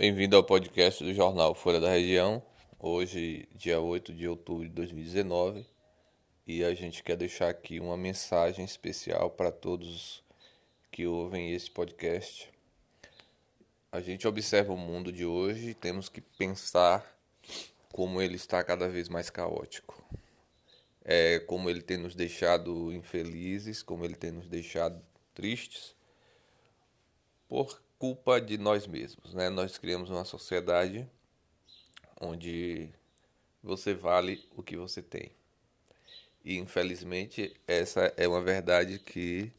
Bem-vindo ao podcast do jornal Folha da Região. Hoje, dia 8 de outubro de 2019, e a gente quer deixar aqui uma mensagem especial para todos que ouvem esse podcast. A gente observa o mundo de hoje e temos que pensar como ele está cada vez mais caótico. É como ele tem nos deixado infelizes, como ele tem nos deixado tristes por culpa de nós mesmos, né? Nós criamos uma sociedade onde você vale o que você tem. E infelizmente essa é uma verdade que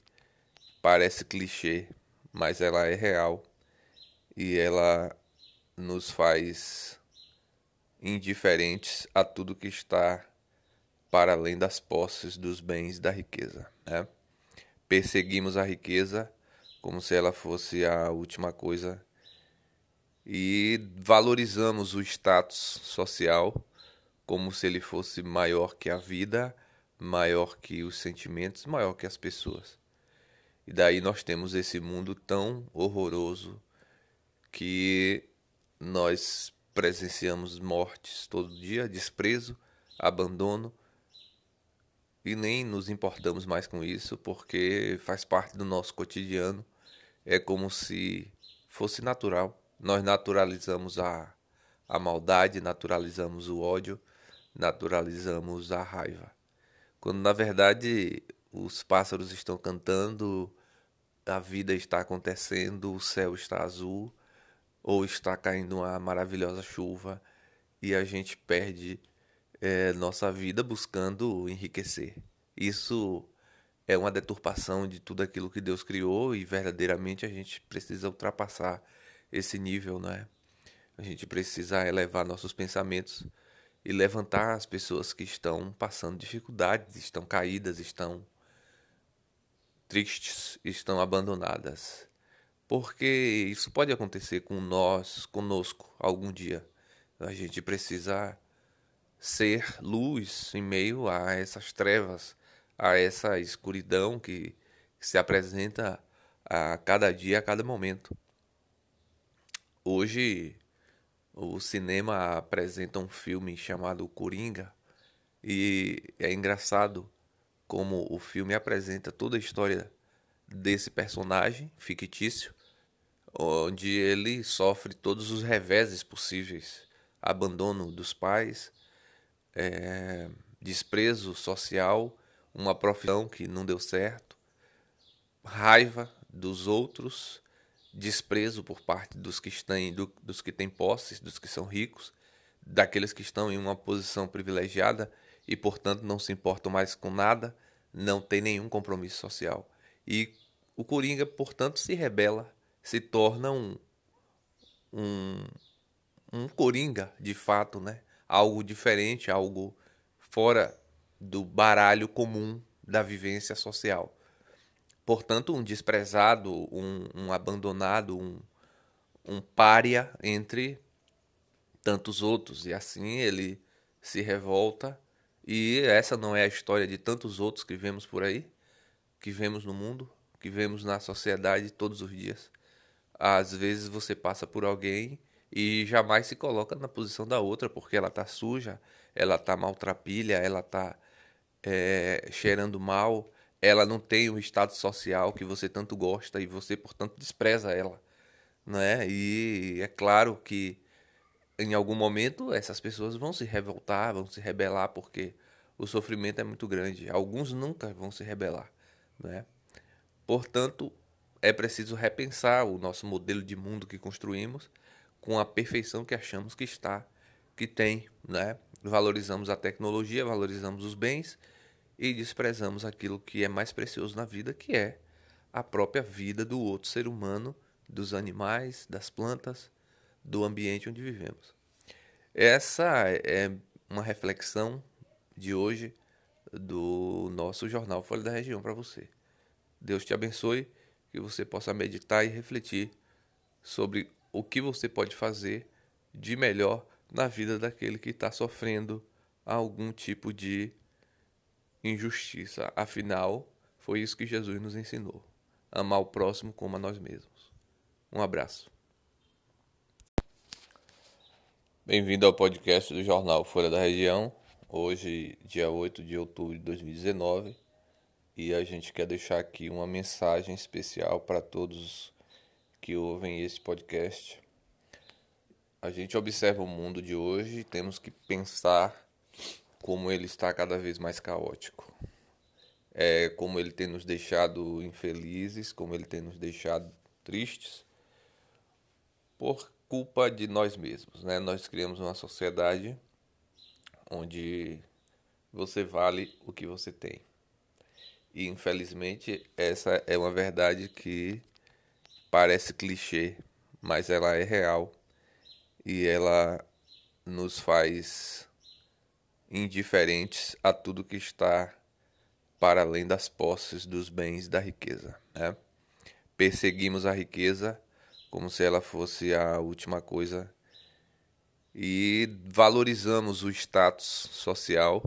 parece clichê, mas ela é real e ela nos faz indiferentes a tudo que está para além das posses, dos bens, da riqueza. Né? Perseguimos a riqueza como se ela fosse a última coisa. E valorizamos o status social como se ele fosse maior que a vida, maior que os sentimentos, maior que as pessoas. E daí nós temos esse mundo tão horroroso que nós presenciamos mortes todo dia, desprezo, abandono, e nem nos importamos mais com isso porque faz parte do nosso cotidiano é como se fosse natural. Nós naturalizamos a, a maldade, naturalizamos o ódio, naturalizamos a raiva. Quando na verdade os pássaros estão cantando, a vida está acontecendo, o céu está azul, ou está caindo uma maravilhosa chuva e a gente perde é, nossa vida buscando enriquecer. Isso é uma deturpação de tudo aquilo que Deus criou e verdadeiramente a gente precisa ultrapassar esse nível, né? A gente precisa elevar nossos pensamentos e levantar as pessoas que estão passando dificuldades, estão caídas, estão tristes, estão abandonadas. Porque isso pode acontecer com nós, conosco, algum dia. A gente precisa ser luz em meio a essas trevas a essa escuridão que se apresenta a cada dia, a cada momento. Hoje, o cinema apresenta um filme chamado Coringa e é engraçado como o filme apresenta toda a história desse personagem fictício, onde ele sofre todos os reveses possíveis: abandono dos pais, é, desprezo social uma profissão que não deu certo, raiva dos outros, desprezo por parte dos que estão do, dos que têm posses, dos que são ricos, daqueles que estão em uma posição privilegiada e portanto não se importam mais com nada, não tem nenhum compromisso social. E o Coringa, portanto, se rebela, se torna um um, um Coringa de fato, né? Algo diferente, algo fora do baralho comum da vivência social. Portanto, um desprezado, um, um abandonado, um, um pária entre tantos outros. E assim ele se revolta. E essa não é a história de tantos outros que vemos por aí, que vemos no mundo, que vemos na sociedade todos os dias. Às vezes você passa por alguém e jamais se coloca na posição da outra, porque ela está suja, ela está maltrapilha, ela está é, cheirando mal, ela não tem o estado social que você tanto gosta e você, portanto, despreza ela. Né? E é claro que em algum momento essas pessoas vão se revoltar, vão se rebelar, porque o sofrimento é muito grande. Alguns nunca vão se rebelar. Né? Portanto, é preciso repensar o nosso modelo de mundo que construímos com a perfeição que achamos que está, que tem. Né? Valorizamos a tecnologia, valorizamos os bens e desprezamos aquilo que é mais precioso na vida, que é a própria vida do outro ser humano, dos animais, das plantas, do ambiente onde vivemos. Essa é uma reflexão de hoje do nosso jornal Folha da Região para você. Deus te abençoe, que você possa meditar e refletir sobre o que você pode fazer de melhor na vida daquele que está sofrendo algum tipo de injustiça. Afinal, foi isso que Jesus nos ensinou: amar o próximo como a nós mesmos. Um abraço. Bem-vindo ao podcast do jornal Folha da Região. Hoje, dia 8 de outubro de 2019, e a gente quer deixar aqui uma mensagem especial para todos que ouvem esse podcast. A gente observa o mundo de hoje e temos que pensar como ele está cada vez mais caótico. É como ele tem nos deixado infelizes, como ele tem nos deixado tristes por culpa de nós mesmos, né? Nós criamos uma sociedade onde você vale o que você tem. E infelizmente essa é uma verdade que parece clichê, mas ela é real e ela nos faz indiferentes a tudo que está para além das posses, dos bens, da riqueza. Né? Perseguimos a riqueza como se ela fosse a última coisa e valorizamos o status social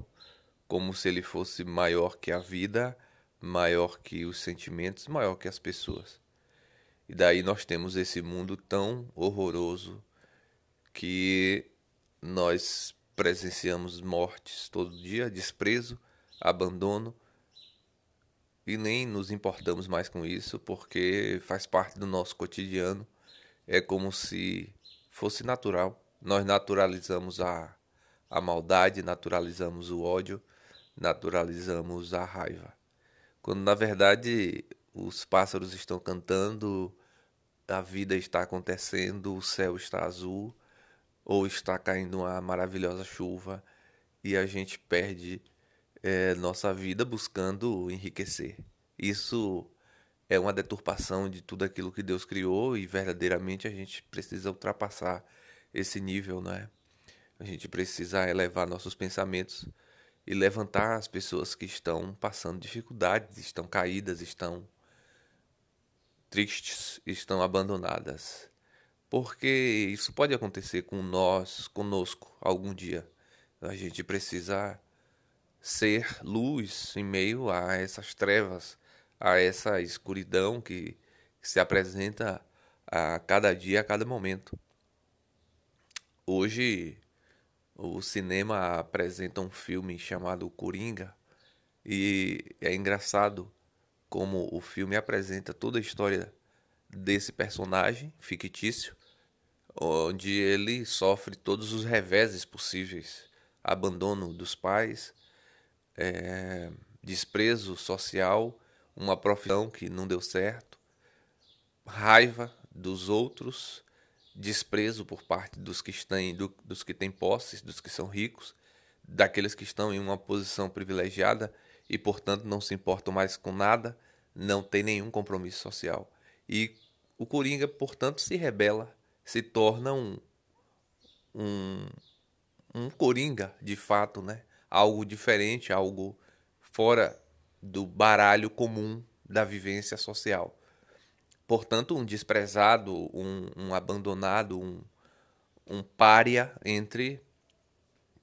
como se ele fosse maior que a vida, maior que os sentimentos, maior que as pessoas. E daí nós temos esse mundo tão horroroso que nós presenciamos mortes todo dia, desprezo, abandono, e nem nos importamos mais com isso porque faz parte do nosso cotidiano é como se fosse natural. Nós naturalizamos a, a maldade, naturalizamos o ódio, naturalizamos a raiva. Quando na verdade os pássaros estão cantando, a vida está acontecendo, o céu está azul, ou está caindo uma maravilhosa chuva e a gente perde é, nossa vida buscando enriquecer. Isso é uma deturpação de tudo aquilo que Deus criou e verdadeiramente a gente precisa ultrapassar esse nível, não é? A gente precisa elevar nossos pensamentos e levantar as pessoas que estão passando dificuldades, estão caídas, estão tristes, estão abandonadas. Porque isso pode acontecer com nós, conosco, algum dia. A gente precisa ser luz em meio a essas trevas a essa escuridão que se apresenta a cada dia, a cada momento. Hoje, o cinema apresenta um filme chamado Coringa e é engraçado como o filme apresenta toda a história desse personagem fictício, onde ele sofre todos os reveses possíveis: abandono dos pais, é, desprezo social uma profissão que não deu certo, raiva dos outros, desprezo por parte dos que estão do, dos que têm posses, dos que são ricos, daqueles que estão em uma posição privilegiada e portanto não se importam mais com nada, não tem nenhum compromisso social. E o Coringa, portanto, se rebela, se torna um um, um Coringa, de fato, né? Algo diferente, algo fora do baralho comum da vivência social. Portanto, um desprezado, um, um abandonado, um, um pária entre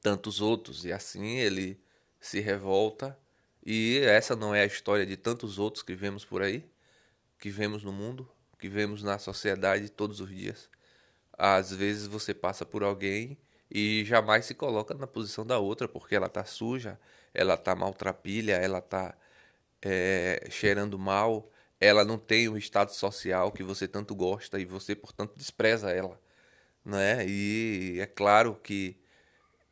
tantos outros. E assim ele se revolta. E essa não é a história de tantos outros que vemos por aí, que vemos no mundo, que vemos na sociedade todos os dias. Às vezes você passa por alguém e jamais se coloca na posição da outra, porque ela está suja, ela está maltrapilha, ela está é, cheirando mal, ela não tem o estado social que você tanto gosta e você, portanto, despreza ela. Né? E é claro que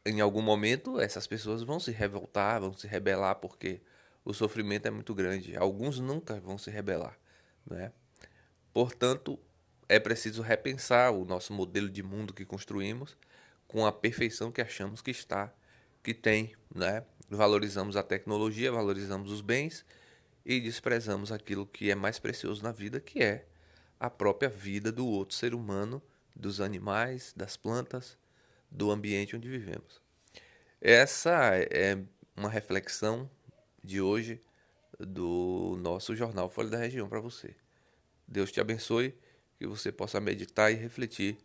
em algum momento essas pessoas vão se revoltar, vão se rebelar, porque o sofrimento é muito grande. Alguns nunca vão se rebelar. Né? Portanto, é preciso repensar o nosso modelo de mundo que construímos com a perfeição que achamos que está, que tem. Né? Valorizamos a tecnologia, valorizamos os bens e desprezamos aquilo que é mais precioso na vida, que é a própria vida do outro ser humano, dos animais, das plantas, do ambiente onde vivemos. Essa é uma reflexão de hoje do nosso jornal Folha da Região para você. Deus te abençoe, que você possa meditar e refletir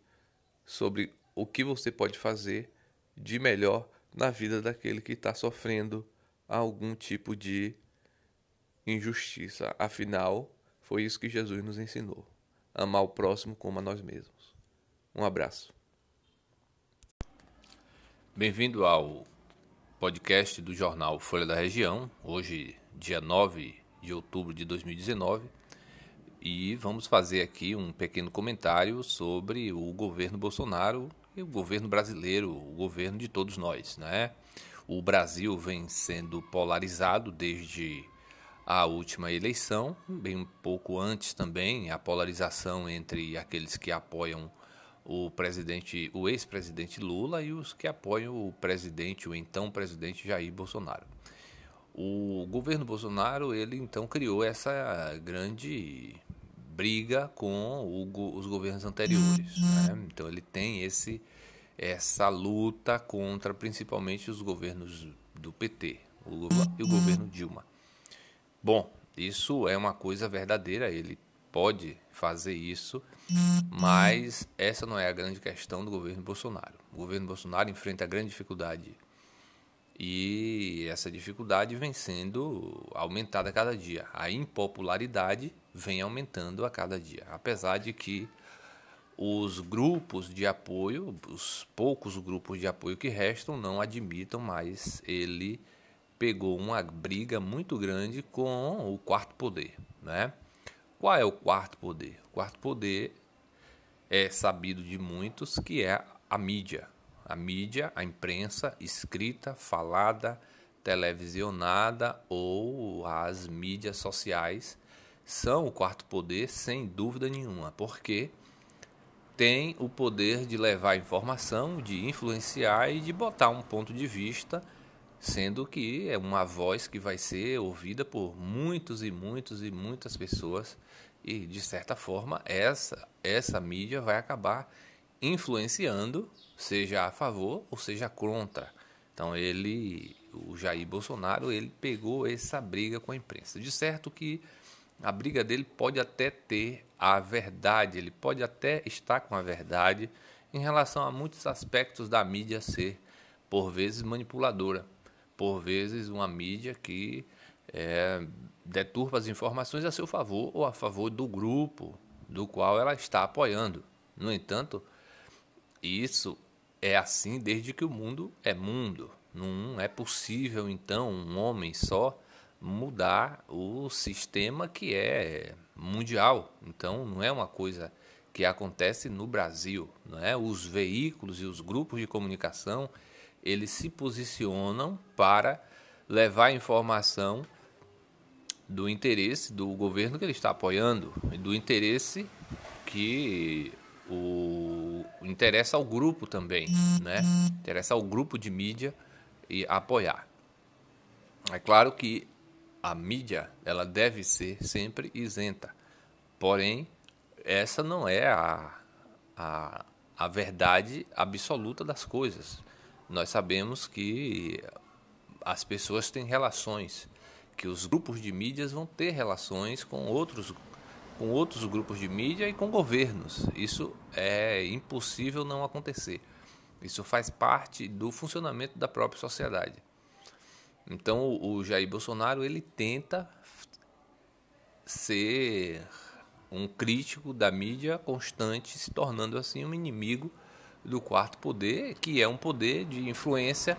sobre o que você pode fazer de melhor na vida daquele que está sofrendo algum tipo de injustiça. Afinal, foi isso que Jesus nos ensinou: amar o próximo como a nós mesmos. Um abraço. Bem-vindo ao podcast do jornal Folha da Região, hoje, dia 9 de outubro de 2019, e vamos fazer aqui um pequeno comentário sobre o governo Bolsonaro e o governo brasileiro, o governo de todos nós, né? O Brasil vem sendo polarizado desde a última eleição, bem um pouco antes também, a polarização entre aqueles que apoiam o presidente, o ex-presidente Lula e os que apoiam o presidente, o então presidente Jair Bolsonaro. O governo Bolsonaro, ele então criou essa grande briga com o, os governos anteriores. Né? Então ele tem esse essa luta contra principalmente os governos do PT, o e o governo Dilma. Bom, isso é uma coisa verdadeira, ele pode fazer isso, mas essa não é a grande questão do governo Bolsonaro. O governo Bolsonaro enfrenta grande dificuldade e essa dificuldade vem sendo aumentada a cada dia. A impopularidade vem aumentando a cada dia, apesar de que os grupos de apoio, os poucos grupos de apoio que restam, não admitam mais ele pegou uma briga muito grande com o quarto poder, né? Qual é o quarto poder? O quarto poder é sabido de muitos que é a mídia. A mídia, a imprensa escrita, falada, televisionada ou as mídias sociais são o quarto poder sem dúvida nenhuma, porque tem o poder de levar informação, de influenciar e de botar um ponto de vista sendo que é uma voz que vai ser ouvida por muitos e muitos e muitas pessoas e de certa forma essa essa mídia vai acabar influenciando, seja a favor ou seja contra. Então ele, o Jair Bolsonaro, ele pegou essa briga com a imprensa. De certo que a briga dele pode até ter a verdade, ele pode até estar com a verdade em relação a muitos aspectos da mídia ser por vezes manipuladora por vezes, uma mídia que é, deturpa as informações a seu favor ou a favor do grupo do qual ela está apoiando. No entanto, isso é assim desde que o mundo é mundo. Não é possível, então, um homem só mudar o sistema que é mundial. Então, não é uma coisa que acontece no Brasil, não é? Os veículos e os grupos de comunicação eles se posicionam para levar informação do interesse do governo que ele está apoiando e do interesse que o interessa ao grupo também, né? Interessa ao grupo de mídia e apoiar. É claro que a mídia ela deve ser sempre isenta, porém essa não é a, a, a verdade absoluta das coisas nós sabemos que as pessoas têm relações, que os grupos de mídias vão ter relações com outros com outros grupos de mídia e com governos. Isso é impossível não acontecer. Isso faz parte do funcionamento da própria sociedade. Então o Jair Bolsonaro ele tenta ser um crítico da mídia constante, se tornando assim um inimigo do quarto poder, que é um poder de influência.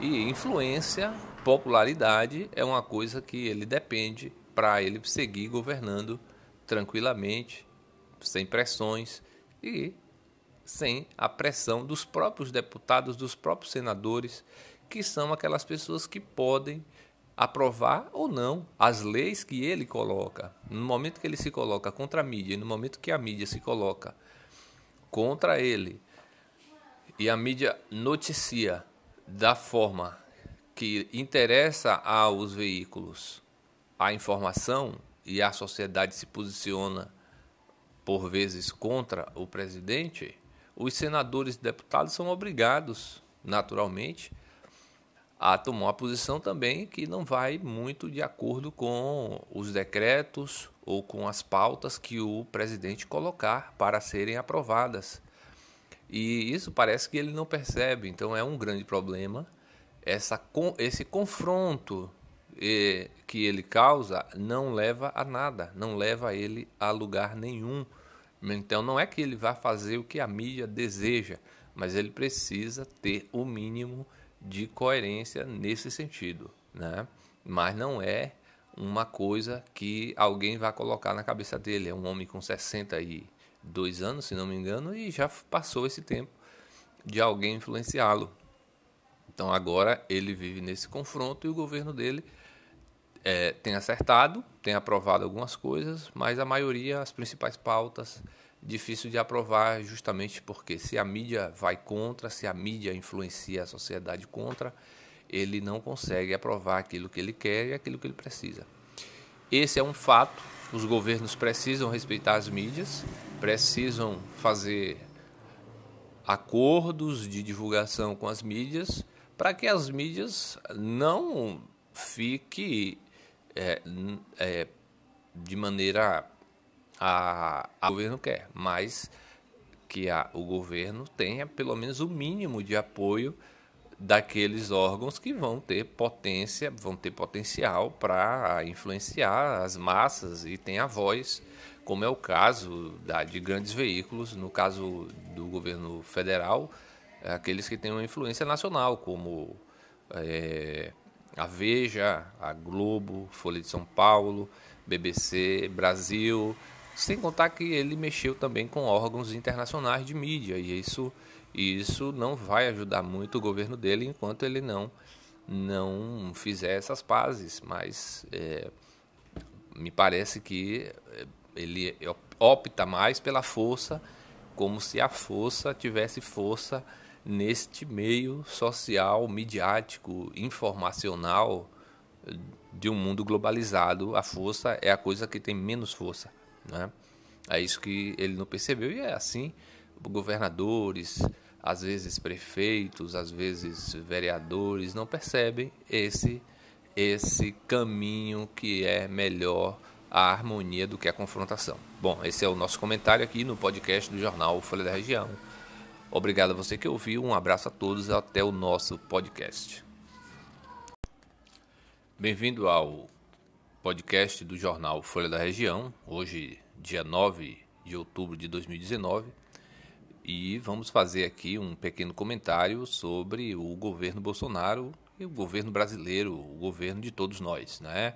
E influência, popularidade é uma coisa que ele depende para ele seguir governando tranquilamente, sem pressões e sem a pressão dos próprios deputados, dos próprios senadores, que são aquelas pessoas que podem aprovar ou não as leis que ele coloca. No momento que ele se coloca contra a mídia e no momento que a mídia se coloca contra ele e a mídia noticia da forma que interessa aos veículos a informação e a sociedade se posiciona por vezes contra o presidente, os senadores e deputados são obrigados, naturalmente, a tomar uma posição também que não vai muito de acordo com os decretos ou com as pautas que o presidente colocar para serem aprovadas. E isso parece que ele não percebe, então é um grande problema. Essa, esse confronto eh, que ele causa não leva a nada, não leva ele a lugar nenhum. Então não é que ele vá fazer o que a mídia deseja, mas ele precisa ter o mínimo de coerência nesse sentido, né? Mas não é uma coisa que alguém vai colocar na cabeça dele. É um homem com 62 anos, se não me engano, e já passou esse tempo de alguém influenciá-lo. Então agora ele vive nesse confronto e o governo dele é, tem acertado, tem aprovado algumas coisas, mas a maioria, as principais pautas, difícil de aprovar justamente porque se a mídia vai contra, se a mídia influencia a sociedade contra, ele não consegue aprovar aquilo que ele quer e aquilo que ele precisa. Esse é um fato. Os governos precisam respeitar as mídias, precisam fazer acordos de divulgação com as mídias para que as mídias não fiquem é, é, de maneira a, a governo quer, mas que a, o governo tenha pelo menos o mínimo de apoio daqueles órgãos que vão ter potência, vão ter potencial para influenciar as massas e tem a voz, como é o caso da, de grandes veículos, no caso do governo federal, aqueles que têm uma influência nacional, como é, a Veja, a Globo, Folha de São Paulo, BBC, Brasil, sem contar que ele mexeu também com órgãos internacionais de mídia e isso, isso não vai ajudar muito o governo dele enquanto ele não, não fizer essas pazes. Mas é, me parece que é, ele opta mais pela força, como se a força tivesse força neste meio social, midiático, informacional de um mundo globalizado. A força é a coisa que tem menos força. Né? É isso que ele não percebeu e é assim. Governadores, às vezes prefeitos, às vezes vereadores não percebem esse esse caminho que é melhor a harmonia do que a confrontação. Bom, esse é o nosso comentário aqui no podcast do jornal Folha da Região. Obrigado a você que ouviu, um abraço a todos até o nosso podcast. Bem-vindo ao podcast do jornal Folha da Região, hoje, dia 9 de outubro de 2019, e vamos fazer aqui um pequeno comentário sobre o governo Bolsonaro e o governo brasileiro, o governo de todos nós, né?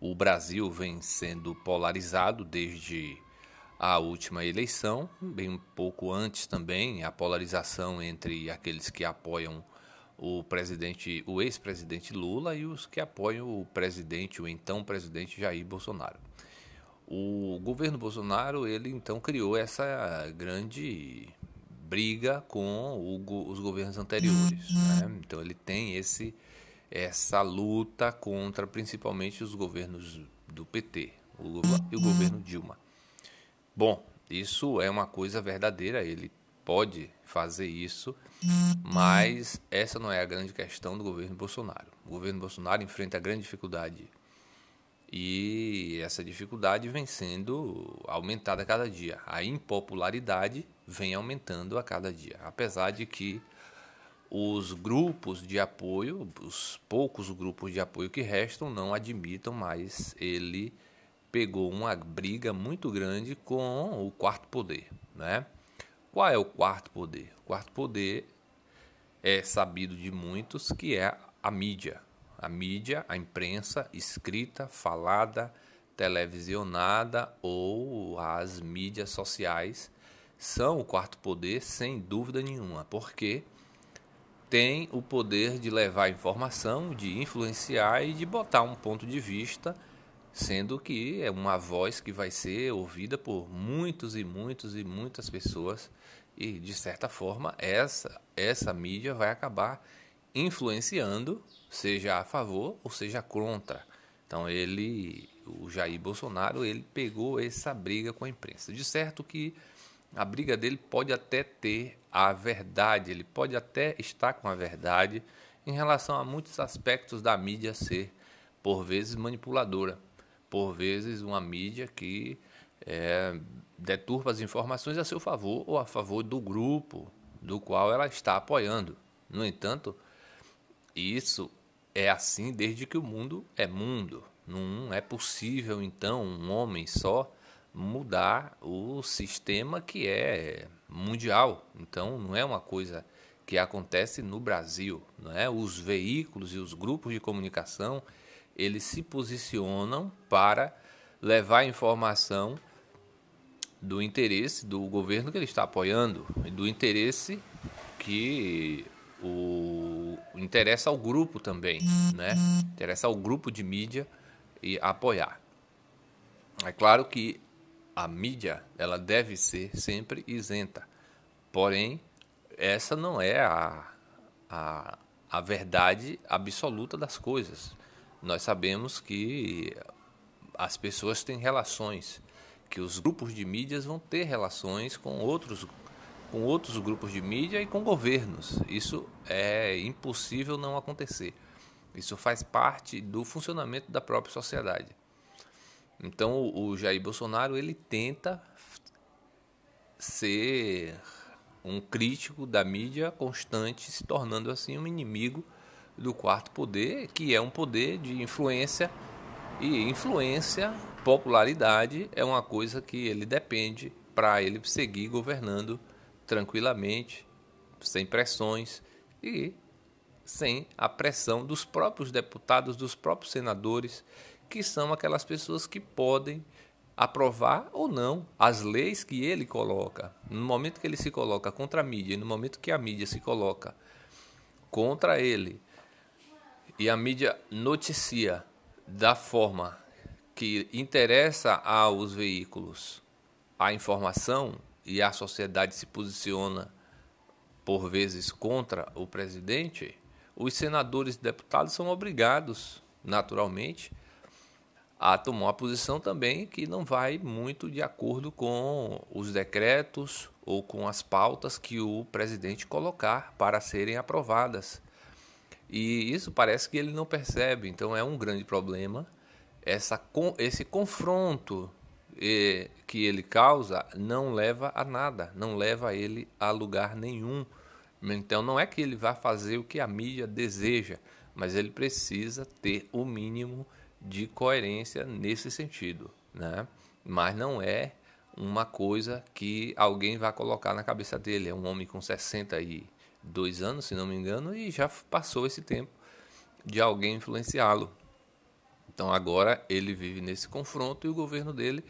O Brasil vem sendo polarizado desde a última eleição, bem um pouco antes também, a polarização entre aqueles que apoiam o presidente, o ex-presidente Lula e os que apoiam o presidente, o então presidente Jair Bolsonaro. O governo Bolsonaro, ele então criou essa grande briga com o, os governos anteriores. Né? Então ele tem esse essa luta contra principalmente os governos do PT, o Lula e o governo Dilma. Bom, isso é uma coisa verdadeira, ele pode fazer isso, mas essa não é a grande questão do governo Bolsonaro. O governo Bolsonaro enfrenta a grande dificuldade e essa dificuldade vem sendo aumentada a cada dia. A impopularidade vem aumentando a cada dia, apesar de que os grupos de apoio, os poucos grupos de apoio que restam, não admitam mais ele pegou uma briga muito grande com o quarto poder, né? Qual é o quarto poder? O quarto poder é sabido de muitos que é a mídia. A mídia, a imprensa escrita, falada, televisionada ou as mídias sociais são o quarto poder sem dúvida nenhuma, porque tem o poder de levar informação, de influenciar e de botar um ponto de vista sendo que é uma voz que vai ser ouvida por muitos e muitos e muitas pessoas. E de certa forma essa essa mídia vai acabar influenciando seja a favor ou seja contra. Então ele o Jair Bolsonaro ele pegou essa briga com a imprensa. De certo que a briga dele pode até ter a verdade ele pode até estar com a verdade em relação a muitos aspectos da mídia ser por vezes manipuladora por vezes, uma mídia que é, deturpa as informações a seu favor ou a favor do grupo do qual ela está apoiando. No entanto, isso é assim desde que o mundo é mundo. Não é possível, então, um homem só mudar o sistema que é mundial. Então, não é uma coisa que acontece no Brasil, não é? Os veículos e os grupos de comunicação, eles se posicionam para levar informação do interesse do governo que ele está apoiando e do interesse que o interessa ao grupo também, né? Interessa ao grupo de mídia e apoiar. É claro que a mídia ela deve ser sempre isenta, porém essa não é a, a, a verdade absoluta das coisas. Nós sabemos que as pessoas têm relações, que os grupos de mídias vão ter relações com outros, com outros grupos de mídia e com governos. Isso é impossível não acontecer. Isso faz parte do funcionamento da própria sociedade. Então o Jair Bolsonaro ele tenta ser um crítico da mídia constante, se tornando assim um inimigo do quarto poder, que é um poder de influência e influência, popularidade é uma coisa que ele depende para ele seguir governando tranquilamente, sem pressões e sem a pressão dos próprios deputados, dos próprios senadores, que são aquelas pessoas que podem aprovar ou não as leis que ele coloca. No momento que ele se coloca contra a mídia, e no momento que a mídia se coloca contra ele, e a mídia noticia da forma que interessa aos veículos a informação e a sociedade se posiciona por vezes contra o presidente, os senadores e deputados são obrigados, naturalmente, a tomar uma posição também que não vai muito de acordo com os decretos ou com as pautas que o presidente colocar para serem aprovadas. E isso parece que ele não percebe, então é um grande problema. Essa, esse confronto que ele causa não leva a nada, não leva ele a lugar nenhum. Então não é que ele vá fazer o que a mídia deseja, mas ele precisa ter o mínimo de coerência nesse sentido, né? Mas não é uma coisa que alguém vai colocar na cabeça dele. É um homem com 62 anos, se não me engano, e já passou esse tempo de alguém influenciá-lo. Então agora ele vive nesse confronto e o governo dele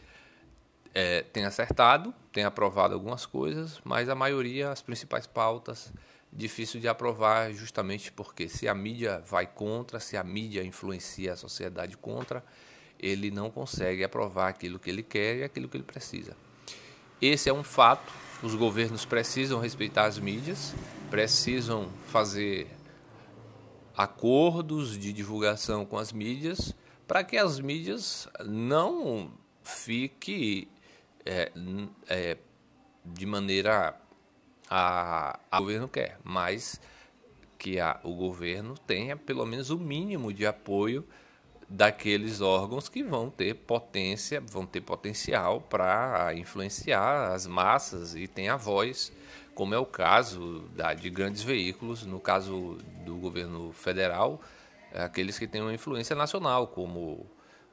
é, tem acertado, tem aprovado algumas coisas, mas a maioria, as principais pautas, difícil de aprovar justamente porque se a mídia vai contra, se a mídia influencia a sociedade contra, ele não consegue aprovar aquilo que ele quer e aquilo que ele precisa. Esse é um fato. Os governos precisam respeitar as mídias, precisam fazer acordos de divulgação com as mídias para que as mídias não fiquem é, é, de maneira a, a o governo quer, mas que a, o governo tenha pelo menos o mínimo de apoio daqueles órgãos que vão ter potência, vão ter potencial para influenciar as massas e tem a voz, como é o caso da, de grandes veículos, no caso do governo federal, aqueles que têm uma influência nacional, como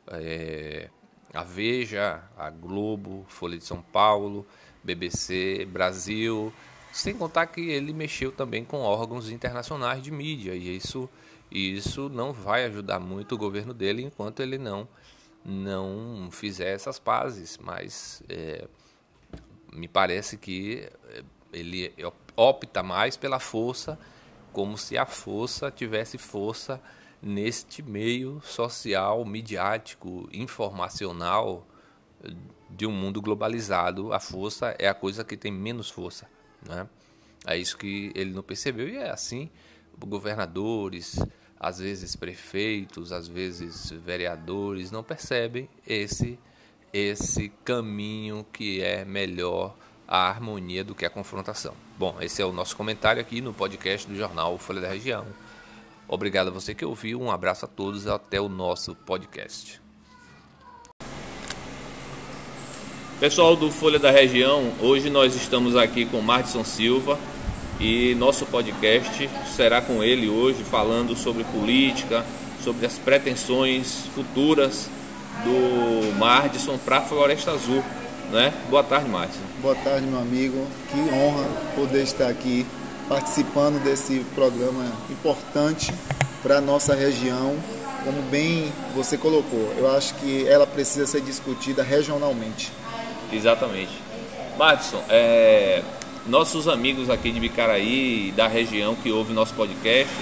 é, a Veja, a Globo, Folha de São Paulo, BBC, Brasil, sem contar que ele mexeu também com órgãos internacionais de mídia e isso, isso não vai ajudar muito o governo dele enquanto ele não, não fizer essas pazes. Mas é, me parece que é, ele opta mais pela força, como se a força tivesse força neste meio social, midiático, informacional de um mundo globalizado. A força é a coisa que tem menos força. Né? É isso que ele não percebeu e é assim. Governadores, às vezes prefeitos, às vezes vereadores não percebem esse esse caminho que é melhor a harmonia do que a confrontação. Bom, esse é o nosso comentário aqui no podcast do jornal Folha da Região. Obrigado a você que ouviu, um abraço a todos até o nosso podcast. Pessoal do Folha da Região, hoje nós estamos aqui com Martson Silva e nosso podcast será com ele hoje falando sobre política, sobre as pretensões futuras do Mardison para a Floresta Azul. Né? Boa tarde, Márcio. Boa tarde, meu amigo. Que honra poder estar aqui participando desse programa importante para a nossa região, como bem você colocou. Eu acho que ela precisa ser discutida regionalmente. Exatamente. Madison, é, nossos amigos aqui de Bicaraí, da região que ouvem nosso podcast,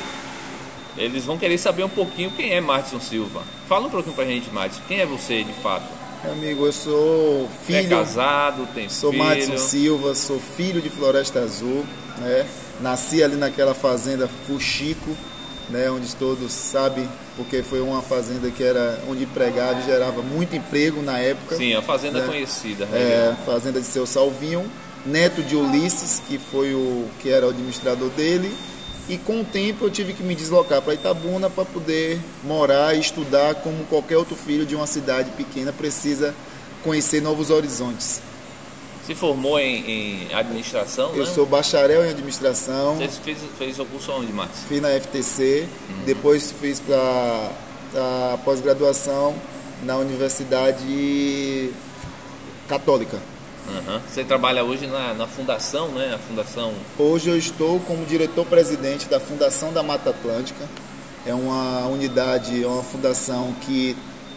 eles vão querer saber um pouquinho quem é Madison Silva. Fala um pouquinho pra gente, Madison. Quem é você de fato? Meu amigo, eu sou filho. É casado, tem sou filho. Sou Madison Silva, sou filho de Floresta Azul, né? Nasci ali naquela fazenda Fuxico, né? Onde todos sabem, porque foi uma fazenda que era onde empregava e gerava muito emprego na época. Sim, a fazenda né? conhecida. É, fazenda de seu Salvinho, neto de Ulisses, que foi o que era o administrador dele e com o tempo eu tive que me deslocar para Itabuna para poder morar e estudar como qualquer outro filho de uma cidade pequena precisa conhecer novos horizontes. Se formou em, em administração, Eu né? sou bacharel em administração. Você fez, fez o curso onde, Márcio? Fiz na FTC, uhum. depois fiz para a pós-graduação na Universidade Católica. Uhum. Você trabalha hoje na, na, fundação, né? A fundação. Hoje eu estou como diretor-presidente da Fundação da Mata Atlântica. É uma unidade, é uma fundação que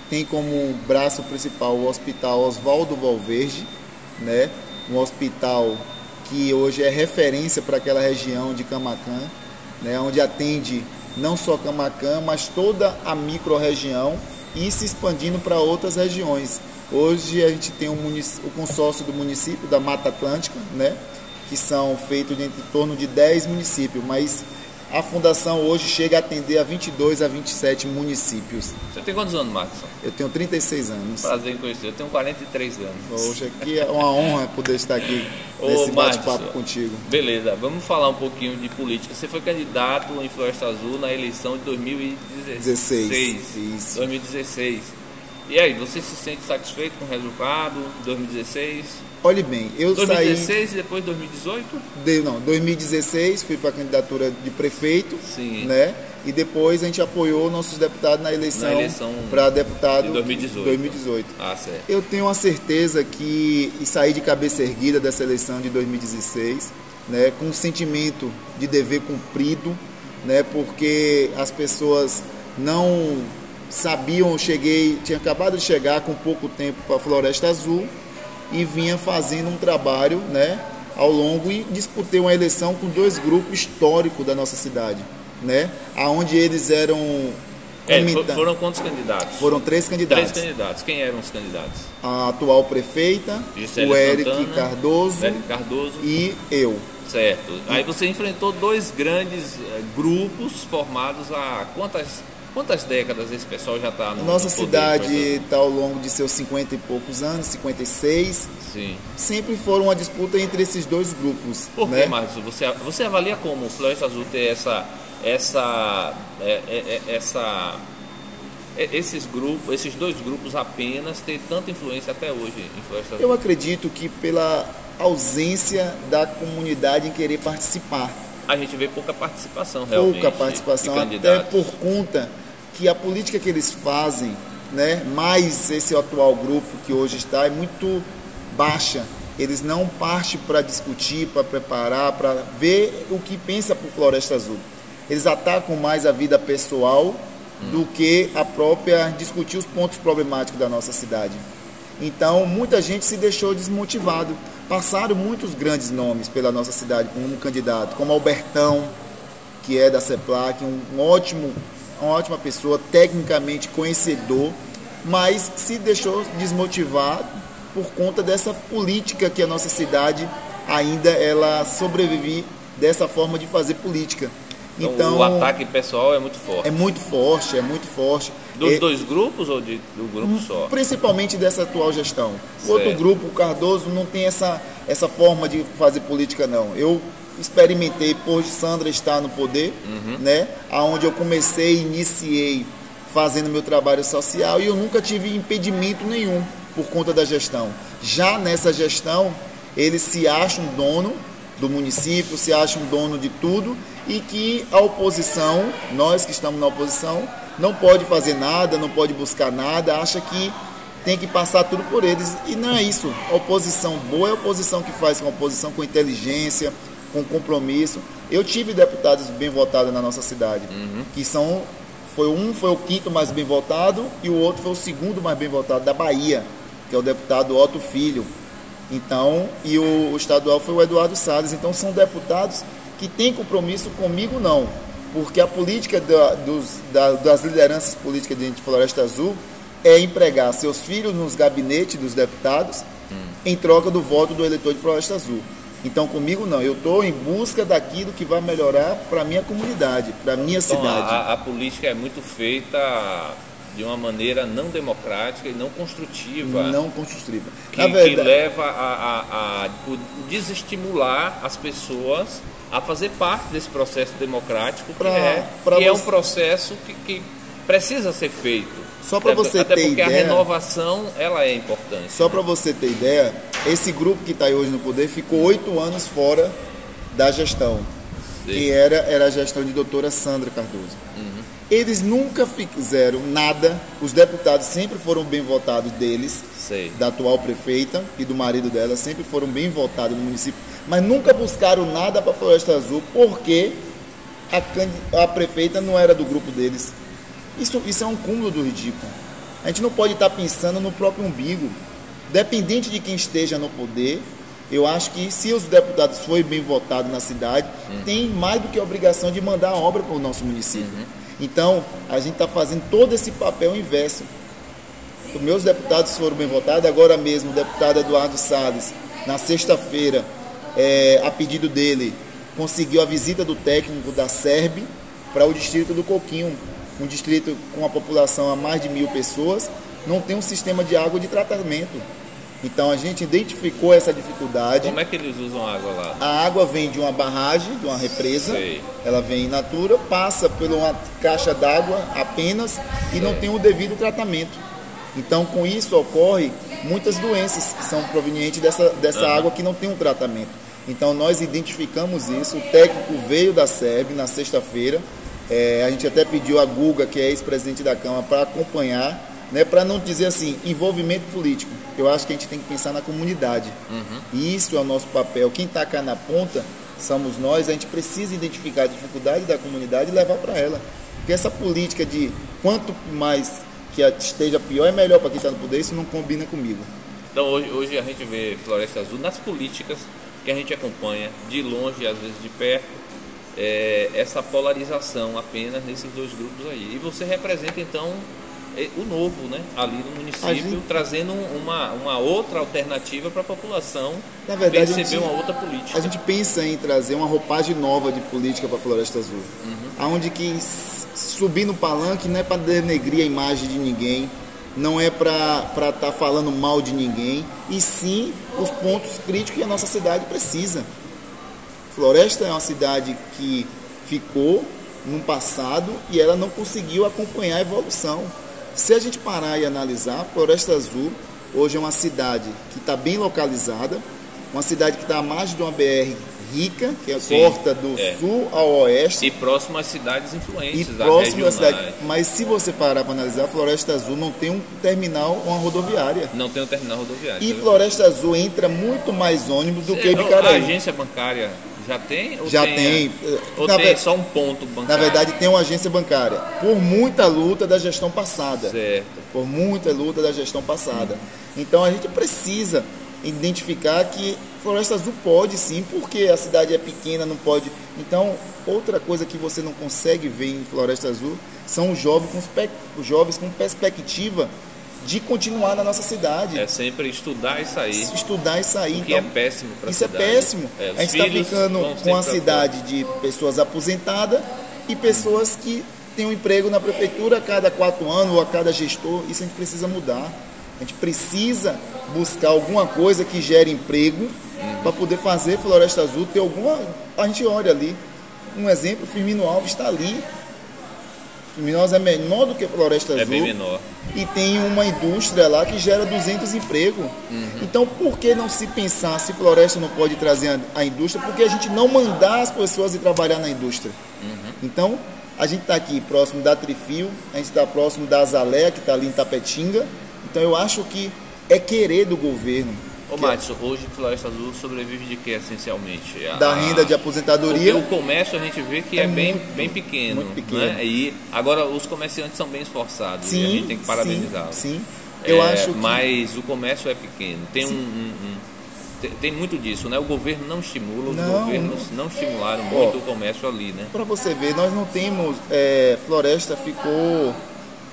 tem como braço principal o Hospital Oswaldo Valverde, né? Um hospital que hoje é referência para aquela região de Camacan, né? Onde atende não só Camacan, mas toda a microrregião e se expandindo para outras regiões. Hoje a gente tem o, o consórcio do município da Mata Atlântica, né, que são feitos em torno de 10 municípios, mas a fundação hoje chega a atender a 22 a 27 municípios. Você tem quantos anos, Marcos? Eu tenho 36 anos. Prazer em conhecer. Eu tenho 43 anos. Hoje aqui é uma honra poder estar aqui nesse bate-papo contigo. Beleza, vamos falar um pouquinho de política. Você foi candidato em Floresta Azul na eleição de 2016. 16. Isso. 2016. E aí, você se sente satisfeito com o resultado 2016? Olhe bem, eu 2016 saí... 2016 e depois 2018? De, não, 2016 fui para a candidatura de prefeito, Sim. né? E depois a gente apoiou nossos deputados na eleição, eleição para deputado de 2018. 2018. Ah, certo. Eu tenho a certeza que e saí de cabeça erguida dessa eleição de 2016, né, com um sentimento de dever cumprido, né, porque as pessoas não sabiam, cheguei, tinha acabado de chegar com pouco tempo para a Floresta Azul e vinha fazendo um trabalho, né, ao longo e disputei uma eleição com dois grupos históricos da nossa cidade, né, aonde eles eram é, foram quantos candidatos? Foram três candidatos. Três candidatos. Quem eram os candidatos? A atual prefeita, Gisele o Eric Santana, Cardoso, Eric Cardoso e eu. Certo. Aí você enfrentou dois grandes uh, grupos formados há quantas Quantas décadas esse pessoal já está no Nossa no cidade está ao longo de seus 50 e poucos anos, 56. Sim. Sempre foram uma disputa entre esses dois grupos. Por né? que, Marcos? Você, você avalia como o Floresta Azul ter essa. essa, é, é, é essa esses grupos, esses dois grupos apenas ter tanta influência até hoje em Floresta Azul? Eu acredito que pela ausência da comunidade em querer participar. A gente vê pouca participação realmente. Pouca participação, até por conta que a política que eles fazem, né, mais esse atual grupo que hoje está, é muito baixa. Eles não partem para discutir, para preparar, para ver o que pensa o Floresta Azul. Eles atacam mais a vida pessoal do que a própria discutir os pontos problemáticos da nossa cidade. Então, muita gente se deixou desmotivado. Passaram muitos grandes nomes pela nossa cidade como candidato, como Albertão, que é da CEPLAC, um, um ótimo uma ótima pessoa, tecnicamente conhecedor, mas se deixou desmotivar por conta dessa política que a nossa cidade ainda ela sobrevive dessa forma de fazer política. Então, então o ataque pessoal é muito forte. É muito forte, é muito forte. Dos é, dois grupos ou de, do grupo só? Principalmente dessa atual gestão. O outro grupo, o Cardoso, não tem essa, essa forma de fazer política, não. Eu experimentei por Sandra estar no poder, uhum. né? Aonde eu comecei, iniciei fazendo meu trabalho social e eu nunca tive impedimento nenhum por conta da gestão. Já nessa gestão, eles se acham dono do município, se acham dono de tudo e que a oposição, nós que estamos na oposição, não pode fazer nada, não pode buscar nada, acha que tem que passar tudo por eles. E não é isso. A oposição boa é a oposição que faz com a oposição com inteligência, com compromisso. Eu tive deputados bem votados na nossa cidade, uhum. que são foi um foi o quinto mais bem votado e o outro foi o segundo mais bem votado da Bahia, que é o deputado Otto Filho. Então, e o, o estadual foi o Eduardo Salles. Então são deputados que têm compromisso comigo não, porque a política da, dos, da, das lideranças políticas de Floresta Azul é empregar seus filhos nos gabinetes dos deputados hum. em troca do voto do eleitor de Floresta Azul. Então comigo não, eu estou em busca daquilo que vai melhorar para a minha comunidade, para a minha então, cidade. A, a, política é muito feita de uma maneira não democrática e não construtiva. Não construtiva. Que, verdade... que leva a, a, a, desestimular as pessoas a fazer parte desse processo democrático, pra, que, é, que você... é um processo que, que precisa ser feito. Só para você até ter porque ideia. a renovação ela é importante. Só para você ter ideia, esse grupo que está hoje no poder ficou oito anos fora da gestão, Sim. que era, era a gestão de doutora Sandra Cardoso. Uhum. Eles nunca fizeram nada, os deputados sempre foram bem votados deles, Sei. da atual prefeita e do marido dela, sempre foram bem votados no município, mas nunca buscaram nada para a Floresta Azul, porque a, a prefeita não era do grupo deles isso, isso é um cúmulo do ridículo. A gente não pode estar pensando no próprio umbigo. Dependente de quem esteja no poder, eu acho que se os deputados forem bem votados na cidade, uhum. tem mais do que a obrigação de mandar a obra para o nosso município. Uhum. Então, a gente está fazendo todo esse papel inverso. Os meus deputados foram bem votados, agora mesmo o deputado Eduardo Salles, na sexta-feira, é, a pedido dele, conseguiu a visita do técnico da SERB para o distrito do Coquinho, um distrito com a população a mais de mil pessoas, não tem um sistema de água de tratamento. Então a gente identificou essa dificuldade. Como é que eles usam água lá? A água vem de uma barragem, de uma represa. Sei. Ela vem in natura, passa por uma caixa d'água apenas e não tem o devido tratamento. Então com isso ocorre muitas doenças que são provenientes dessa, dessa água que não tem um tratamento. Então nós identificamos isso. O técnico veio da SEB na sexta-feira é, a gente até pediu a Guga, que é ex-presidente da Câmara, para acompanhar, né, para não dizer assim, envolvimento político. Eu acho que a gente tem que pensar na comunidade. Uhum. E isso é o nosso papel. Quem está cá na ponta somos nós, a gente precisa identificar a dificuldade da comunidade e levar para ela. Porque essa política de quanto mais que esteja pior é melhor para quem está no poder, isso não combina comigo. Então hoje, hoje a gente vê Floresta Azul nas políticas que a gente acompanha de longe, às vezes de perto, é, essa polarização apenas nesses dois grupos aí. E você representa então é, o novo, né, ali no município, gente... trazendo uma, uma outra alternativa para a população Na verdade, perceber gente, uma outra política. A gente pensa em trazer uma roupagem nova de política para a Floresta Azul, uhum. onde que subir no palanque não é para denegrir a imagem de ninguém, não é para estar tá falando mal de ninguém, e sim os pontos críticos que a nossa cidade precisa. Floresta é uma cidade que ficou no passado e ela não conseguiu acompanhar a evolução. Se a gente parar e analisar, Floresta Azul hoje é uma cidade que está bem localizada, uma cidade que está à margem de uma BR rica, que é Sim, corta do é. sul ao oeste. E próximo às cidades influentes. E próximo às cidades. Mas se você parar para analisar, Floresta Azul não tem um terminal, uma rodoviária. Não tem um terminal rodoviário. E Floresta Azul entra muito mais ônibus do que Ibicaraí. A agência bancária já tem? Já tem. tem. Ou na tem ve... só um ponto bancário? Na verdade, tem uma agência bancária. Por muita luta da gestão passada. Certo. Por muita luta da gestão passada. Hum. Então, a gente precisa identificar que Floresta Azul pode sim, porque a cidade é pequena, não pode. Então, outra coisa que você não consegue ver em Floresta Azul são os jovens com, os jovens com perspectiva de continuar na nossa cidade. É sempre estudar e sair. Estudar e sair. Que é então, é péssimo para Isso é cidade. é péssimo. É, a gente está ficando com uma cidade de pessoas aposentadas e pessoas que têm um emprego na prefeitura a cada quatro anos ou a cada gestor. Isso a gente precisa mudar. A gente precisa buscar alguma coisa que gere emprego uhum. para poder fazer Floresta Azul ter alguma. A gente olha ali. Um exemplo, Firmino Alves está ali Minas é menor do que Floresta Azul. É bem menor. E tem uma indústria lá que gera 200 empregos. Uhum. Então, por que não se pensar se Floresta não pode trazer a, a indústria? Porque a gente não mandar as pessoas ir trabalhar na indústria. Uhum. Então, a gente está aqui próximo da Trifio, a gente está próximo da Azalea, que está ali em Tapetinga. Então eu acho que é querer do governo. Ô, Matson, hoje Floresta Azul sobrevive de que essencialmente? A, da renda de aposentadoria. Porque o comércio a gente vê que é, é bem, muito, bem pequeno. Muito pequeno. Né? E agora os comerciantes são bem esforçados. Sim, e a gente tem que parabenizá-los. Sim, sim. Eu é, acho que... Mas o comércio é pequeno. Tem um, um, um tem, tem, muito disso, né? O governo não estimula, os não, governos não estimularam muito o comércio ali, né? Para você ver, nós não temos. É, floresta ficou,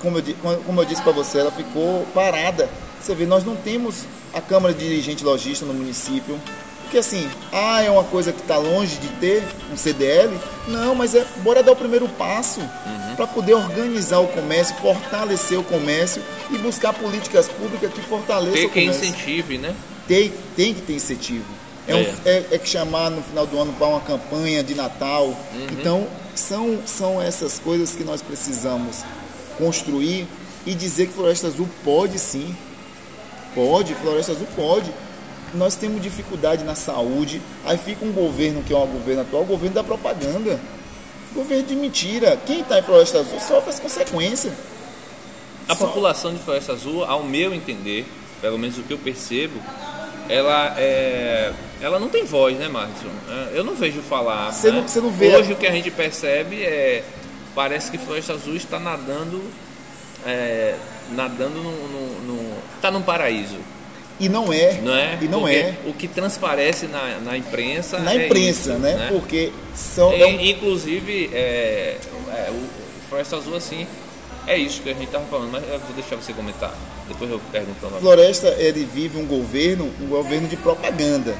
como eu, como eu disse para você, ela ficou parada. Você vê, nós não temos a Câmara de Dirigente Logista no município. Porque assim, ah, é uma coisa que está longe de ter um CDL. Não, mas é bora dar o primeiro passo uhum. para poder organizar o comércio, fortalecer o comércio e buscar políticas públicas que fortaleçam Tem o comércio. que incentive, né? tem, tem que ter incentivo. É, um, é. é, é que chamar no final do ano para uma campanha de Natal. Uhum. Então, são, são essas coisas que nós precisamos construir e dizer que Floresta Azul pode sim. Pode, Floresta Azul pode. Nós temos dificuldade na saúde. Aí fica um governo que é um governo atual, o governo da propaganda. Governo de mentira. Quem está em Floresta Azul sofre as consequências. A Só... população de Floresta Azul, ao meu entender, pelo menos o que eu percebo, ela é, ela não tem voz, né, Márcio? É, eu não vejo falar. Você, né? não, você não vê. Hoje o que a gente percebe é parece que Floresta Azul está nadando, é, nadando no, no, no, tá num paraíso. E não é. Não é? E não Porque é. O que transparece na, na imprensa. Na é imprensa, isso, né? né? Porque são. E, é inclusive, é, é, o Floresta Azul, assim, é isso que a gente estava falando, mas eu vou deixar você comentar. Depois eu pergunto novamente. Floresta, ele vive um governo, um governo de propaganda.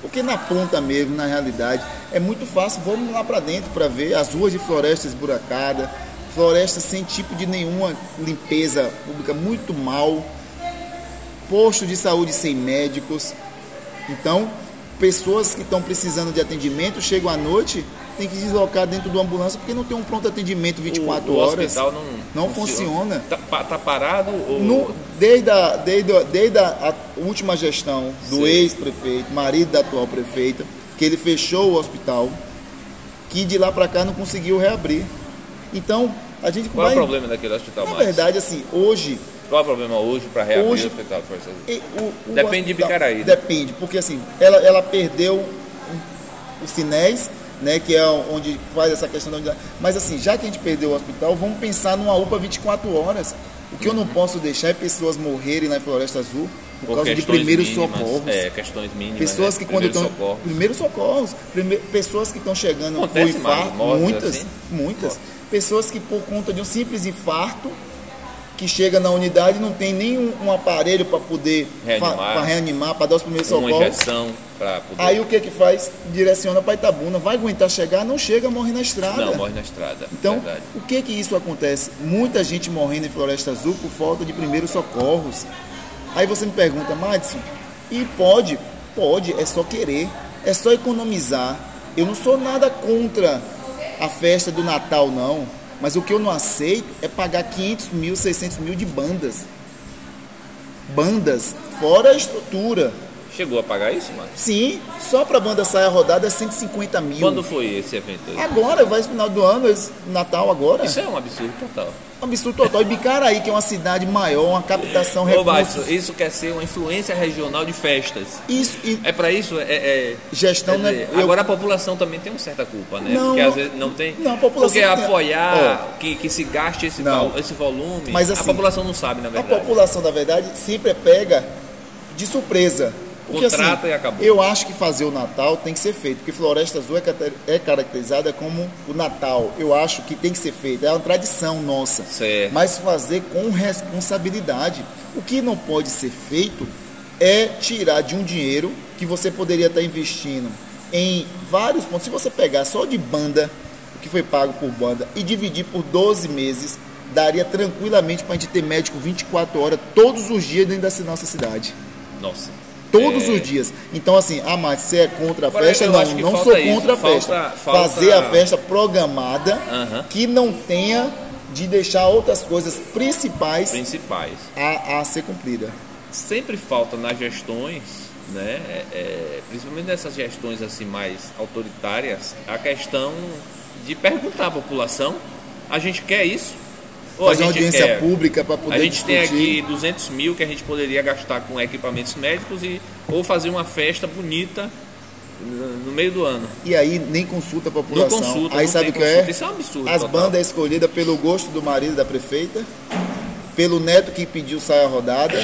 Porque na ponta mesmo, na realidade, é muito fácil. Vamos lá para dentro para ver as ruas de floresta esburacada, floresta sem tipo de nenhuma limpeza pública, muito mal, posto de saúde sem médicos. Então, pessoas que estão precisando de atendimento chegam à noite tem que deslocar dentro do ambulância porque não tem um pronto atendimento 24 o, o horas. O hospital não, não funciona. funciona. Tá, parado? Ou... No, desde a, desde, desde a, a última gestão do ex-prefeito, marido da atual prefeita, que ele fechou o hospital, que de lá para cá não conseguiu reabrir. Então, a gente Qual vai... é o problema daquele hospital? Na mais? verdade, assim, hoje qual é o problema hoje para reabrir hoje, o hospital? E, o, o depende de Bicaraí. Né? Depende, porque assim, ela, ela perdeu o Sinés né, que é onde faz essa questão da unidade. Mas assim, já que a gente perdeu o hospital, vamos pensar numa UPA 24 horas. O que eu não posso deixar é pessoas morrerem na Floresta Azul por, por causa de primeiros mínimas, socorros. É, questões mínimas. Pessoas né? que quando estão. Primeiros socorros. Pessoas que estão chegando Acontece por infarto. Muitas, assim? muitas. Pessoas que por conta de um simples infarto que chega na unidade não tem nenhum um aparelho para poder reanimar, reanimar para dar os primeiros socorros. Uma injeção para poder. Aí o que que faz? Direciona para Itabuna. Vai aguentar chegar? Não chega, morre na estrada. Não, morre na estrada. Então, verdade. o que que isso acontece? Muita gente morrendo em Floresta Azul por falta de primeiros socorros. Aí você me pergunta, Madison, e pode? Pode, é só querer, é só economizar. Eu não sou nada contra a festa do Natal, não. Mas o que eu não aceito é pagar 500 mil, 600 mil de bandas. Bandas, fora a estrutura. Chegou a pagar isso, mano? Sim, só para a banda sair rodada é 150 mil. Quando foi esse evento? Aí? Agora, vai no final do ano, Natal agora. Isso é um absurdo total. Um absurdo total. E Bicaraí, que é uma cidade maior, uma captação recursos. isso quer ser uma influência regional de festas. Isso. E... É para isso? É, é, Gestão, né? Eu... Agora a população também tem uma certa culpa, né? Não, Porque às vezes não tem. Não, a população Porque apoiar oh. que, que se gaste esse, não. esse volume, Mas, assim, a população não sabe, na verdade. A população, na verdade, sempre pega de surpresa. Porque, Contrata assim, e acabou. Eu acho que fazer o Natal tem que ser feito, porque Floresta Azul é, é caracterizada como o Natal. Eu acho que tem que ser feito, é uma tradição nossa. Certo. Mas fazer com responsabilidade. O que não pode ser feito é tirar de um dinheiro que você poderia estar investindo em vários pontos. Se você pegar só de banda, o que foi pago por banda, e dividir por 12 meses, daria tranquilamente para a gente ter médico 24 horas todos os dias dentro da nossa cidade. Nossa. Todos é... os dias. Então, assim, ah, mas você é contra a festa? Não, não sou contra isso. a festa. Falta. Fazer a festa programada uhum. que não tenha de deixar outras coisas principais, principais. A, a ser cumprida. Sempre falta nas gestões, né, é, é, principalmente nessas gestões assim mais autoritárias, a questão de perguntar à população: a gente quer isso? Ou fazer uma audiência quer- pública para poder A gente tem discutir. aqui 200 mil que a gente poderia gastar com equipamentos médicos e ou fazer uma festa bonita no meio do ano. E aí nem consulta a Não população. consulta, aí não sabe o tem que é? consulta. Isso é um absurdo. As total. bandas escolhidas pelo gosto do marido da prefeita, pelo neto que pediu saia rodada.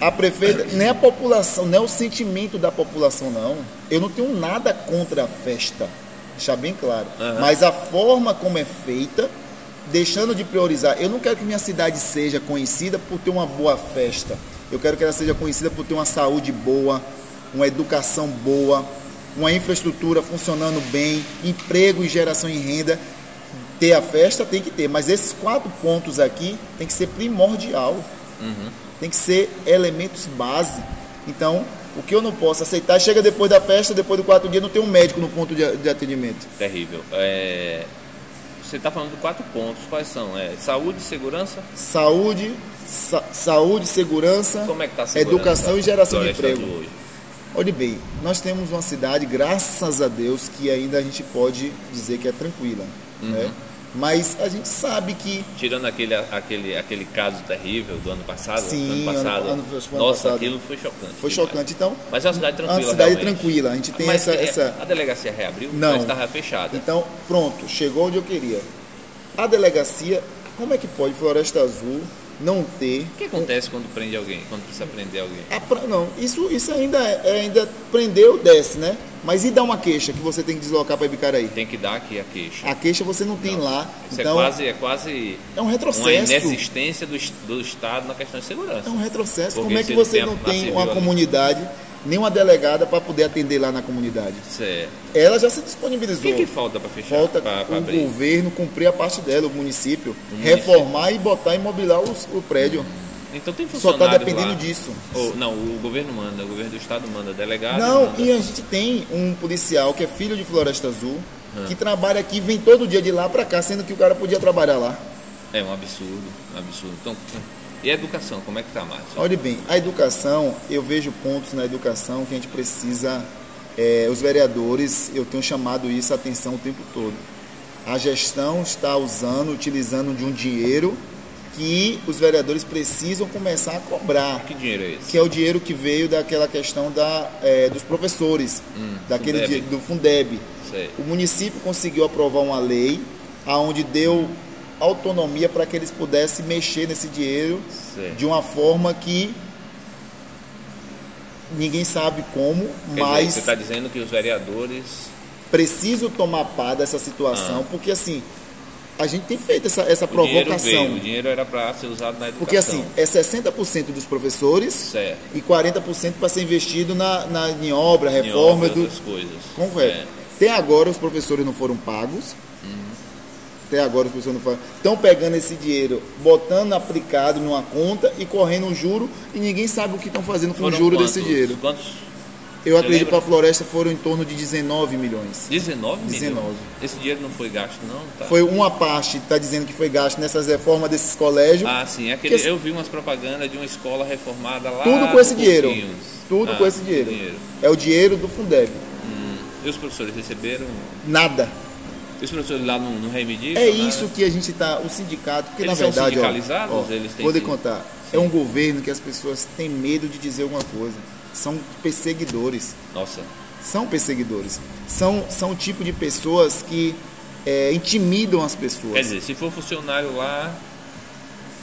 A prefeita, nem a população, nem o sentimento da população, não. Eu não tenho nada contra a festa, deixar bem claro. Aham. Mas a forma como é feita, deixando de priorizar. Eu não quero que minha cidade seja conhecida por ter uma boa festa. Eu quero que ela seja conhecida por ter uma saúde boa, uma educação boa, uma infraestrutura funcionando bem, emprego e geração de renda. Ter a festa tem que ter, mas esses quatro pontos aqui tem que ser primordial. Tem que ser elementos base. Então, o que eu não posso aceitar, chega depois da festa, depois do quarto dia, não tem um médico no ponto de, de atendimento. Terrível. É, Você está falando de quatro pontos. Quais são? É, saúde, segurança. Saúde, sa- saúde, segurança, Como é que a segurança educação e geração de emprego. Hoje? Olhe bem, nós temos uma cidade, graças a Deus, que ainda a gente pode dizer que é tranquila. Uhum. Né? Mas a gente sabe que Tirando aquele, aquele, aquele caso terrível do ano passado. Sim, ano passado. ano- ano- ano nossa, passado. aquilo foi chocante. foi demais. chocante. Então, Mas é uma cidade tranquila. uma cidade realmente. tranquila. A gente tem Mas essa, é, essa. a delegacia reabriu? Não. Estava fechada. Então, pronto, chegou onde eu queria. A delegacia, como é que pode Floresta Azul não ter. O que acontece quando prende alguém? Quando precisa prender alguém? a não, isso, isso ainda é ainda prendeu, desce, né? Mas e dar uma queixa que você tem que deslocar para Ibicaraí? Tem que dar aqui a queixa. A queixa você não tem lá. Isso então, é quase, é quase é um uma retrocesso. inexistência do, do Estado na questão de segurança. É um retrocesso. Porque Como é que você não tem uma ali. comunidade, nem uma delegada para poder atender lá na comunidade? Certo. Ela já se O disponibilizou. que, que falta para fechar? Falta pra, pra o abrir? governo cumprir a parte dela, o município, município. reformar e botar e imobilar os- o prédio. Então tem Só está dependendo lá. disso. Ou- não, o governo manda, o governo do estado manda, delegado Não, manda. e a gente tem um policial que é filho de Floresta Azul, Ah. que trabalha aqui, vem todo dia de lá para cá, sendo que o cara podia trabalhar lá. É um absurdo, um absurdo. Então, e a educação, como é que tá, Márcio? Olhe bem, a educação, eu vejo pontos na educação que a gente precisa, é, os vereadores, eu tenho chamado isso a atenção o tempo todo. A gestão está usando, utilizando de um dinheiro que os vereadores precisam começar a cobrar. Que dinheiro é esse? que é o dinheiro que veio daquela questão da, é, dos professores, daquele Fundeb. di- do Fundeb. Sei. O município conseguiu aprovar uma lei aonde deu autonomia para que eles pudessem mexer nesse dinheiro Sei. de uma forma que ninguém sabe como, Quer dizer, mas você está dizendo que os vereadores. preciso tomar par dessa situação, porque assim, a gente tem feito essa, essa. O dinheiro provocação. veio, o dinheiro era para ser usado na educação. Porque assim, é 60% dos professores Certo. e 40% para ser investido na, na, em obra, Em reforma obras, do. coisas. Correto. É. Até agora os professores não foram pagos. Uhum. Até agora os professores não foram. Estão pegando esse dinheiro, botando aplicado numa conta e correndo um juro e ninguém sabe o que estão fazendo com o Foram juro quantos? desse dinheiro. Quantos? Eu Você acredito que lembra? para a floresta foram em torno de 19 milhões. 19 milhões? 19. Esse dinheiro não foi gasto, não? Tá. Foi uma parte, está dizendo que foi gasto nessas reformas desses colégios. Ah, sim. Aquele, Porque- eu vi umas propagandas de uma escola reformada lá. Tudo com esse dinheiro. Tudo Ah, com esse dinheiro. dinheiro. É o dinheiro do Fundeb. E os professores receberam? Nada. E os professores lá não, não reivindicam? É isso que a gente está, o sindicato, porque Eles na são verdade, ó, sindicalizados? ó, Eles têm vou lhe que- contar, é um governo que as pessoas têm medo de dizer alguma coisa. São perseguidores, Nossa. são perseguidores. São, são o tipo de pessoas que é, intimidam as pessoas. Quer dizer, se for funcionário lá,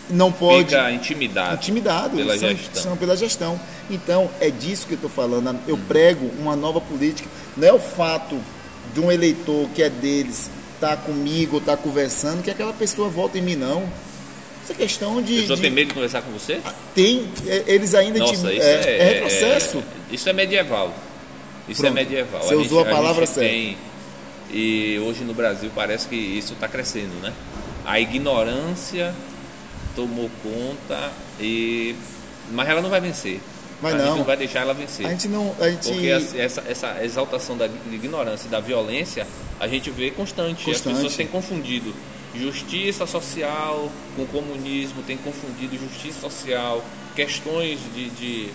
Não pode fica intimidado. intimidado pela são, gestão. são pela gestão. Então, é disso que eu estou falando. Eu prego uma nova política. Não é o fato de um eleitor que é deles estar comigo, estar conversando, que aquela pessoa vota em mim, não. Essa questão A de. pessoa de- tem medo de conversar com você? tem, é, eles ainda Nossa, intimidam. isso é, é, retrocesso. é- isso é medieval. Isso Pronto. é medieval. Você usou a palavra gente certa. tem- e hoje no Brasil parece que isso está crescendo, né? A ignorância tomou conta e mas ela não vai vencer. Mas a não. gente não vai deixar ela vencer. A gente não. A gente, Porque essa, essa- essa exaltação da ignorância e da violência a gente vê constante. Constante. As pessoas têm confundido justiça social com comunismo, têm confundido justiça social, questões de, de,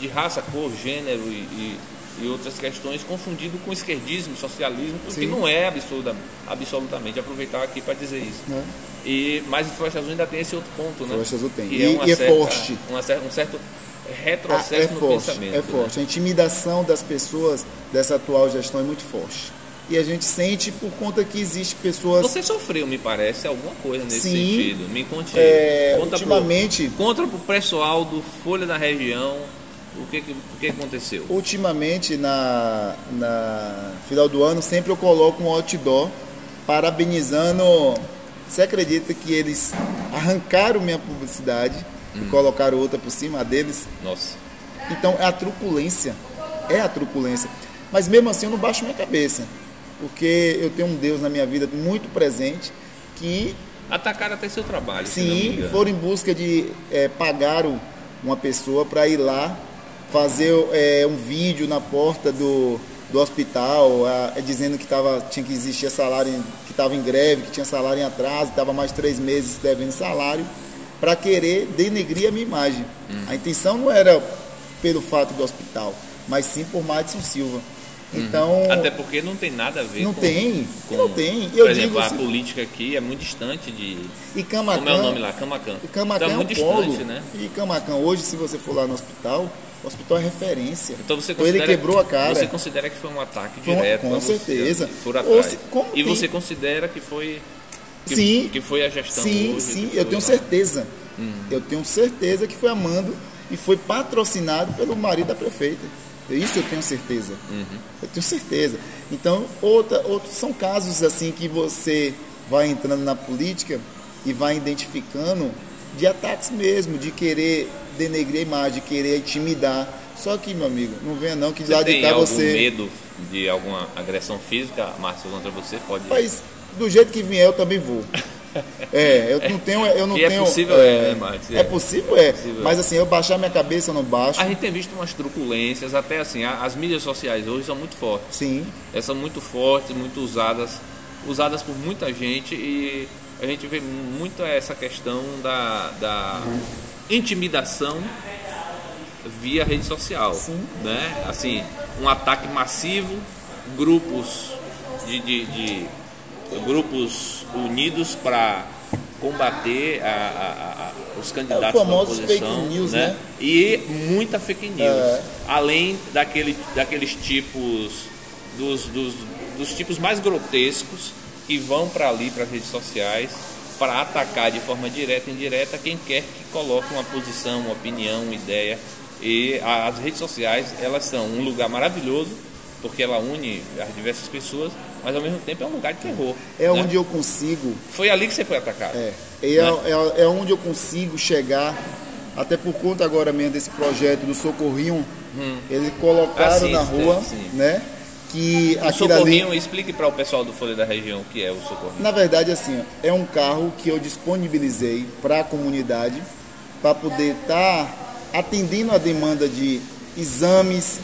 de raça, cor, gênero e, e- e outras questões confundido com esquerdismo, socialismo, porque Sim. não é absoluta, absolutamente. Aproveitar aqui para dizer isso. É. E, mas o Floresta Azul ainda tem esse outro ponto, né? Floresta Azul tem. Que e, é, e é forte. Uma, um certo retrocesso ah, é no forte, pensamento. É né? forte. A intimidação das pessoas dessa atual gestão é muito forte. E a gente sente por conta que existe pessoas. Você sofreu, me parece, alguma coisa nesse Sim, sentido. Me conte. É, conta ultimamente. Pro, conta pessoal do Folha da Região o que, o que aconteceu? Ultimamente, na, na final do ano, sempre eu coloco um outdoor parabenizando. Você acredita que eles arrancaram minha publicidade hum. e colocaram outra por cima deles? Nossa. Então é a truculência. É a truculência. Mas mesmo assim eu não baixo minha cabeça. Porque eu tenho um Deus na minha vida muito presente que. Atacaram até seu trabalho. Sim, foram em busca de é, pagar uma pessoa para ir lá fazer é, um vídeo na porta do, do hospital, é, dizendo que tava, tinha que existir salário, que estava em greve, que tinha salário em atraso, estava mais de três meses devendo salário, para querer denegrir a minha imagem. Hum. A intenção não era pelo fato do hospital, mas sim por Madison Silva. Uhum. Então, Até porque não tem nada a ver não com. Tem, com, não tem. Eu por exemplo, assim, a política aqui é muito distante de. E Camacan, como é o nome lá? Camacan. Camacan então, é, é muito polo, distante, né? E Camacan, hoje, se você for lá no hospital, o hospital é referência. Então você considera, então ele quebrou a cara. Você considera que foi um ataque direto? Com certeza. Por atrás. Se, e tem... você considera que foi que, sim, que foi a gestão Sim, hoje, sim, eu tenho certeza. Hum. Eu tenho certeza que foi a Mando e foi patrocinado pelo marido da prefeita. Isso eu tenho certeza. Uhum. Eu tenho certeza. Então, outra, outros são casos assim que você vai entrando na política e vai identificando de ataques mesmo, de querer denegrir a imagem, de querer intimidar. Só que, meu amigo, não venha não que de lá de cá algum você. medo de alguma agressão física, Márcio, contra você? Pode. Mas do jeito que vier, eu também vou. É, eu não tenho. Eu não e tenho, é possível, é, é, Márcio, é, é possível, é. possível, mas assim, eu baixar minha cabeça, eu não baixo. A gente tem visto umas truculências, até assim, as mídias sociais hoje são muito fortes. Sim. Elas são muito fortes, muito usadas, usadas por muita gente e a gente vê muito essa questão da, da intimidação via rede social. Sim. Né? Assim, um ataque massivo, grupos de, de, de grupos unidos para combater a, a, a, os candidatos é o famoso da oposição, fake news, né? né? E muita fake news, é. além daquele, daqueles tipos dos, dos, dos tipos mais grotescos que vão para ali, para as redes sociais, para atacar de forma direta e indireta quem quer que coloque uma posição, uma opinião, uma ideia. E as redes sociais, elas são um lugar maravilhoso, porque ela une as diversas pessoas, mas ao mesmo tempo é um lugar de terror. É né? onde eu consigo. Foi ali que você foi atacado. É. É, né? é, é onde eu consigo chegar, até por conta agora mesmo desse projeto do Socorrinho, hum. eles colocaram ah, sim, na rua, sim. né? que o Socorrinho, ali... explique para o pessoal do Folha da Região o que é o Socorrinho. Na verdade, assim, é um carro que eu disponibilizei para a comunidade para poder estar tá atendendo a demanda de exames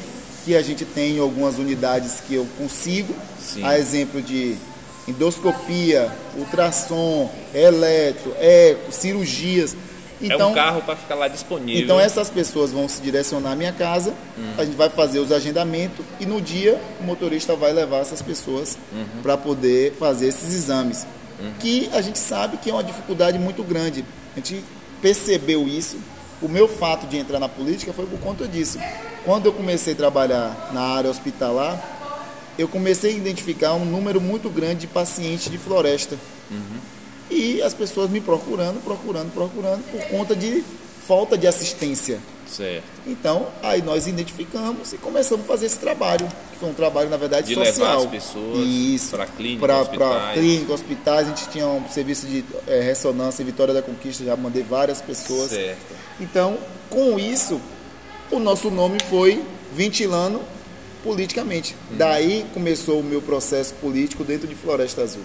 que a gente tem em algumas unidades que eu consigo, Sim. a exemplo de endoscopia, ultrassom, eletro, eco, cirurgias. Então, é um então, carro para ficar lá disponível. Então essas pessoas vão se direcionar à minha casa, uhum. a gente vai fazer os agendamentos e no dia o motorista vai levar essas pessoas uhum. para poder fazer esses exames. Uhum. Que a gente sabe que é uma dificuldade muito grande. A gente percebeu isso. O meu fato de entrar na política foi por conta disso. Quando eu comecei a trabalhar na área hospitalar, eu comecei a identificar um número muito grande de pacientes de floresta. Uhum e as pessoas me procurando, procurando, procurando por conta de falta de assistência. Certo. Então, aí nós identificamos e começamos a fazer esse trabalho, que foi um trabalho, na verdade, de social. Levar as pessoas para clínica, Para clínica, hospitais. A gente tinha um serviço de é, ressonância em Vitória da Conquista, já mandei várias pessoas. Certo. Então, com isso, o nosso nome foi ventilando politicamente. Uhum. Daí começou o meu processo político dentro de Floresta Azul.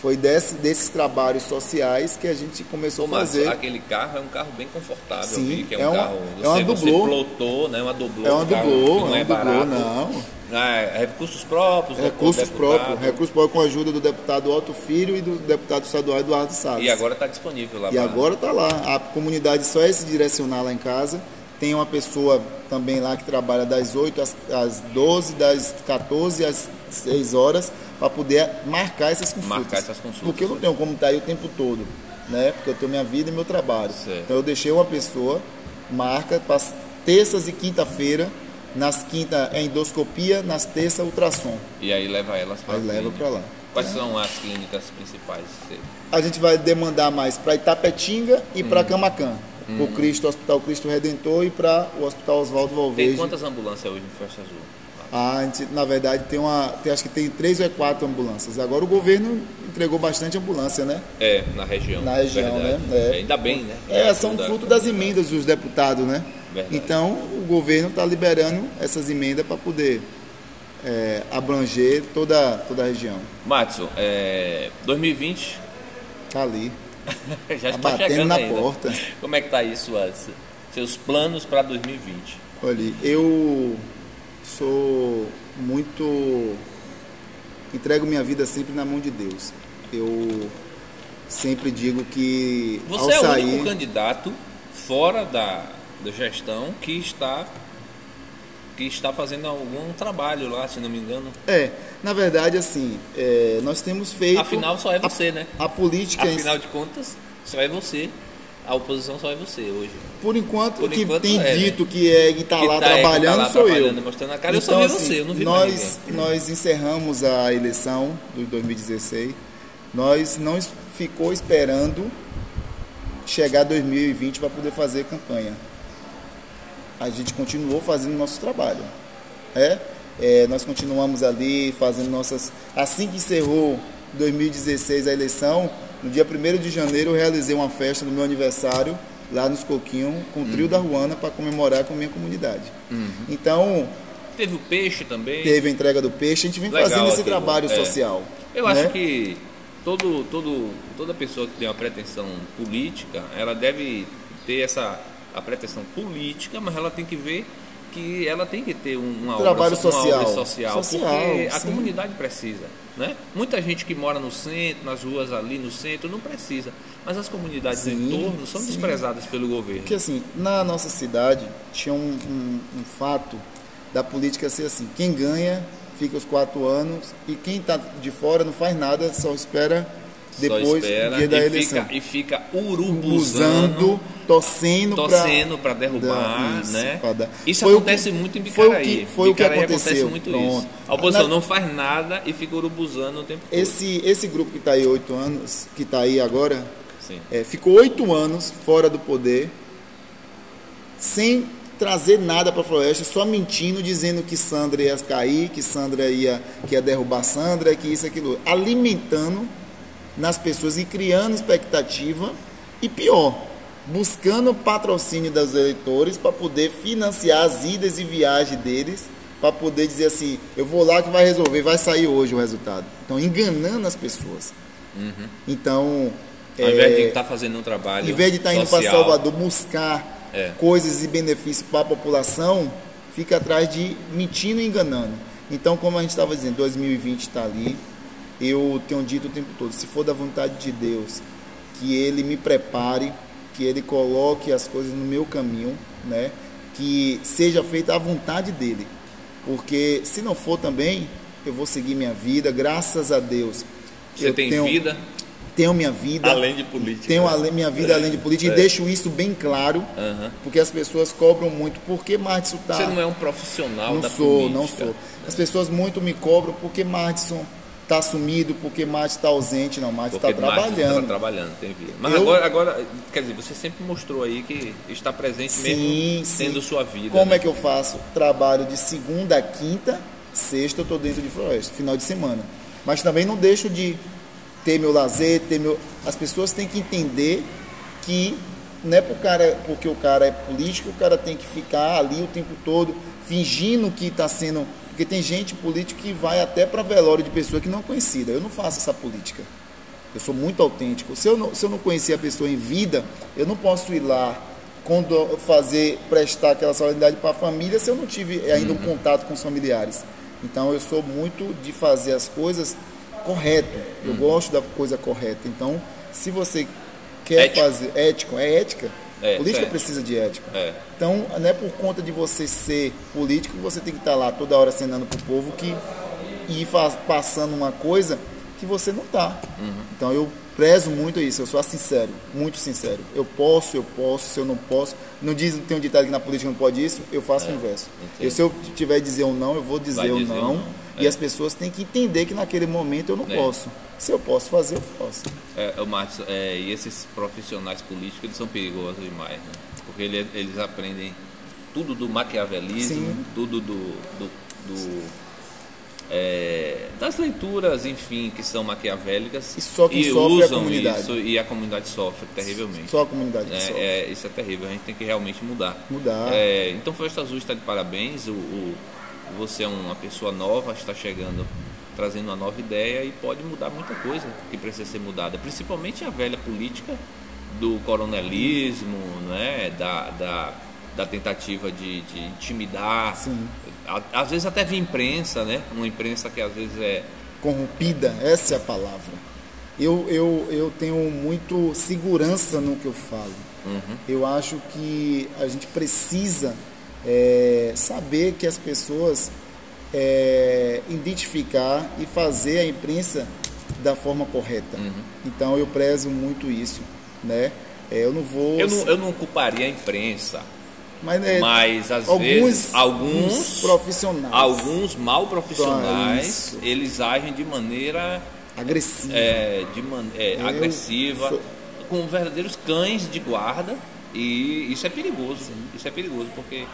Foi desse, desses trabalhos sociais que a gente começou a fazer. aquele carro é um carro bem confortável, Sim, que é, é um uma, carro. É uma dublô. Você plotou, né? Uma dublô. É uma dublô, não é, é barato. não. Ah, é recursos próprios. Recursos próprios. Recursos próprios com a ajuda do deputado Otto Filho e do deputado estadual Eduardo Salles. E agora está disponível lá. E agora está lá. A comunidade só é se direcionar lá em casa tem uma pessoa também lá que trabalha das 8 às, às 12, das 14 às 6 horas, para poder marcar essas consultas. Marcar essas consultas. Porque eu não tenho como estar aí o tempo todo, né? Porque eu tenho minha vida e meu trabalho. Certo. Então eu deixei uma pessoa, marca, para terças e quinta-feira, nas quinta é endoscopia, nas terças ultrassom. E aí leva elas para Aí leva para lá. Quais são as clínicas principais? A gente vai demandar mais para Itapetinga e para Camacan. O Cristo, Hospital Cristo Redentor e para o Hospital Oswaldo Tem Valverde. quantas ambulâncias hoje no Festa Azul? A gente, na verdade, tem uma. Tem, acho que tem três ou quatro ambulâncias. Agora o governo entregou bastante ambulância, né? É, na região. Na região, verdade. né? É. Ainda bem, né? É, são fruto das emendas dos deputados, né? Verdade. Então o governo está liberando essas emendas para poder é, abranger toda, toda a região. Matson, é, 2020 Tá ali. já Tá está chegando na né? porta. Como é que tá suas, seus planos para 2020? Olha, eu sou muito. entrego minha vida sempre na mão de Deus. Eu sempre digo que Você é o sair. único candidato fora da, da gestão que está que está fazendo algum trabalho lá, se não me engano. É, na verdade, assim, é, nós temos feito. Afinal, só é você, né? A política, Afinal de contas, só é você. A oposição só é você hoje. por enquanto, por que enquanto tem é, né? dito que é está Que lá tá- é, que tá trabalhando lá sou trabalhando, eu. mostrando a cara. Eu só vi você, eu não vi nós, nós encerramos a eleição de 2016. Nós não ficou esperando chegar 2020 para poder fazer campanha. A gente continuou fazendo nosso trabalho. É? É, nós continuamos ali fazendo nossas. Assim que encerrou 2016 a eleição, no dia 1 de janeiro eu realizei uma festa no meu aniversário lá nos Coquinhos com o Uhum. trio da Ruana para comemorar com a minha comunidade. Então, Teve o peixe também. teve a entrega do peixe, a gente vem Legal fazendo esse trabalho é. social. Eu né? acho que todo, todo, toda pessoa que tem uma pretensão política, ela deve ter essa a pretensão política, mas ela tem que ver que ela tem que ter um- uma, Trabalho obra, so- uma social. obra social, Social, porque a sim. comunidade precisa. Né? Muita gente que mora no centro, nas ruas ali no centro, não precisa. Mas as comunidades do Sim, entorno são sim. desprezadas pelo governo. Porque assim, na nossa cidade tinha um, um- um fato da política ser assim, quem ganha fica os quatro anos e quem está de fora não faz nada, só espera depois do dia da e eleição. fica, e fica urubuzando, torcendo para torcendo para derrubar, Isso, né? pra. Isso Foi acontece que- muito em foi o Bicaraí. que- foi o que Bicaraí aconteceu. acontece muito Pronto. isso. A oposição Na- não faz nada e fica urubuzando o tempo todo. Esse, esse grupo que está aí oito anos, que está aí agora, é, ficou oito anos fora do poder, sem trazer nada para a floresta, só mentindo, dizendo que Sandra ia cair, que Sandra ia, que ia derrubar Sandra, que isso, aquilo. Alimentando nas pessoas e criando expectativa. E pior, buscando patrocínio dos eleitores para poder financiar as idas e viagens deles, para poder dizer assim, eu vou lá que vai resolver, vai sair hoje o resultado. Então, enganando as pessoas. Então, Ao invés de é, estar fazendo um trabalho em vez de estar indo para Salvador buscar É. coisas e benefícios para a população, fica atrás de mentindo e enganando. Então, como a gente estava dizendo, 2020 está ali. Eu tenho dito o tempo todo, se for da vontade de Deus, que Ele me prepare, que Ele coloque as coisas no meu caminho, né? Que seja feita a vontade dele. Porque se não for também, eu vou seguir minha vida, graças a Deus. Você eu tem tenho, vida Tenho minha vida. além de política. Tenho minha vida além de política É. e deixo isso bem claro, Aham. porque as pessoas cobram muito. Por que Martson está. Você não é um profissional Não da sou, política. não sou. As pessoas muito me cobram por que Martson está sumido, por que Martson está ausente. Não, Porque está Martins trabalhando. Está trabalhando, tem vida. Mas Eu- agora, agora, quer dizer, você sempre mostrou aí que está presente Sim, mesmo sim. tendo sua vida. Como né? é que eu faço? Trabalho de segunda a quinta, sexta eu estou dentro de floresta, final de semana. Mas também não deixo de ter meu lazer, ter meu. As pessoas têm que entender que não é pro cara, porque o cara é político, o cara tem que ficar ali o tempo todo fingindo que está sendo. Porque tem gente política que vai até para velório de pessoa que não é conhecida. Eu não faço essa política. Eu sou muito autêntico. Se eu não, se eu não conhecer a pessoa em vida, eu não posso ir lá quando fazer prestar aquela solidariedade para a família se eu não tive ainda um contato com os familiares. Então eu sou muito de fazer as coisas correto. Eu gosto da coisa correta. Então, se você quer Ético. fazer ético, é ética. É, política certo. precisa de ética. É. Então, não é por conta de você ser político que você tem que estar lá toda hora acenando pro povo que e passando uma coisa que você não está. Uhum. Então eu prezo muito isso, eu sou sincero, muito sincero. Eu posso, eu posso, se eu não posso. Não diz, tem um ditado que na política não pode isso, eu faço é, o inverso. Eu, se eu tiver dizer ou não, eu vou dizer ou não. não. E é. as pessoas têm que entender que naquele momento eu não é. posso. Se eu posso fazer, eu faço. É, Marcos, é, e esses profissionais políticos, eles são perigosos demais, né? Porque eles, eles aprendem tudo do maquiavelismo, Sim. tudo do, do, do é, das leituras, enfim, que são maquiavélicas e, só que e usam a isso e a comunidade sofre terrivelmente. Só a comunidade é, sofre. É, isso é terrível, a gente tem que realmente mudar. Mudar. É, então, Floresta Azul está de parabéns. O, o, você é uma pessoa nova, está chegando, trazendo uma nova ideia e pode mudar muita coisa que precisa ser mudada, principalmente a velha política do coronelismo, né, da, da da tentativa de, de intimidar. Sim. Às vezes até via imprensa, né? Uma imprensa que às vezes é. Corrompida, essa é a palavra. Eu, eu, eu tenho muito segurança no que eu falo. Uhum. Eu acho que a gente precisa é, saber que as pessoas é, identificar e fazer a imprensa da forma correta. Uhum. Então eu prezo muito isso, né? É, eu não vou. Eu não, eu não culparia a imprensa mas, é, mas às alguns, vezes alguns profissionais, alguns mal profissionais, eles agem de maneira agressiva, é, de man, é, agressiva, sou... com verdadeiros cães de guarda e isso é perigoso. Sim. Isso é perigoso porque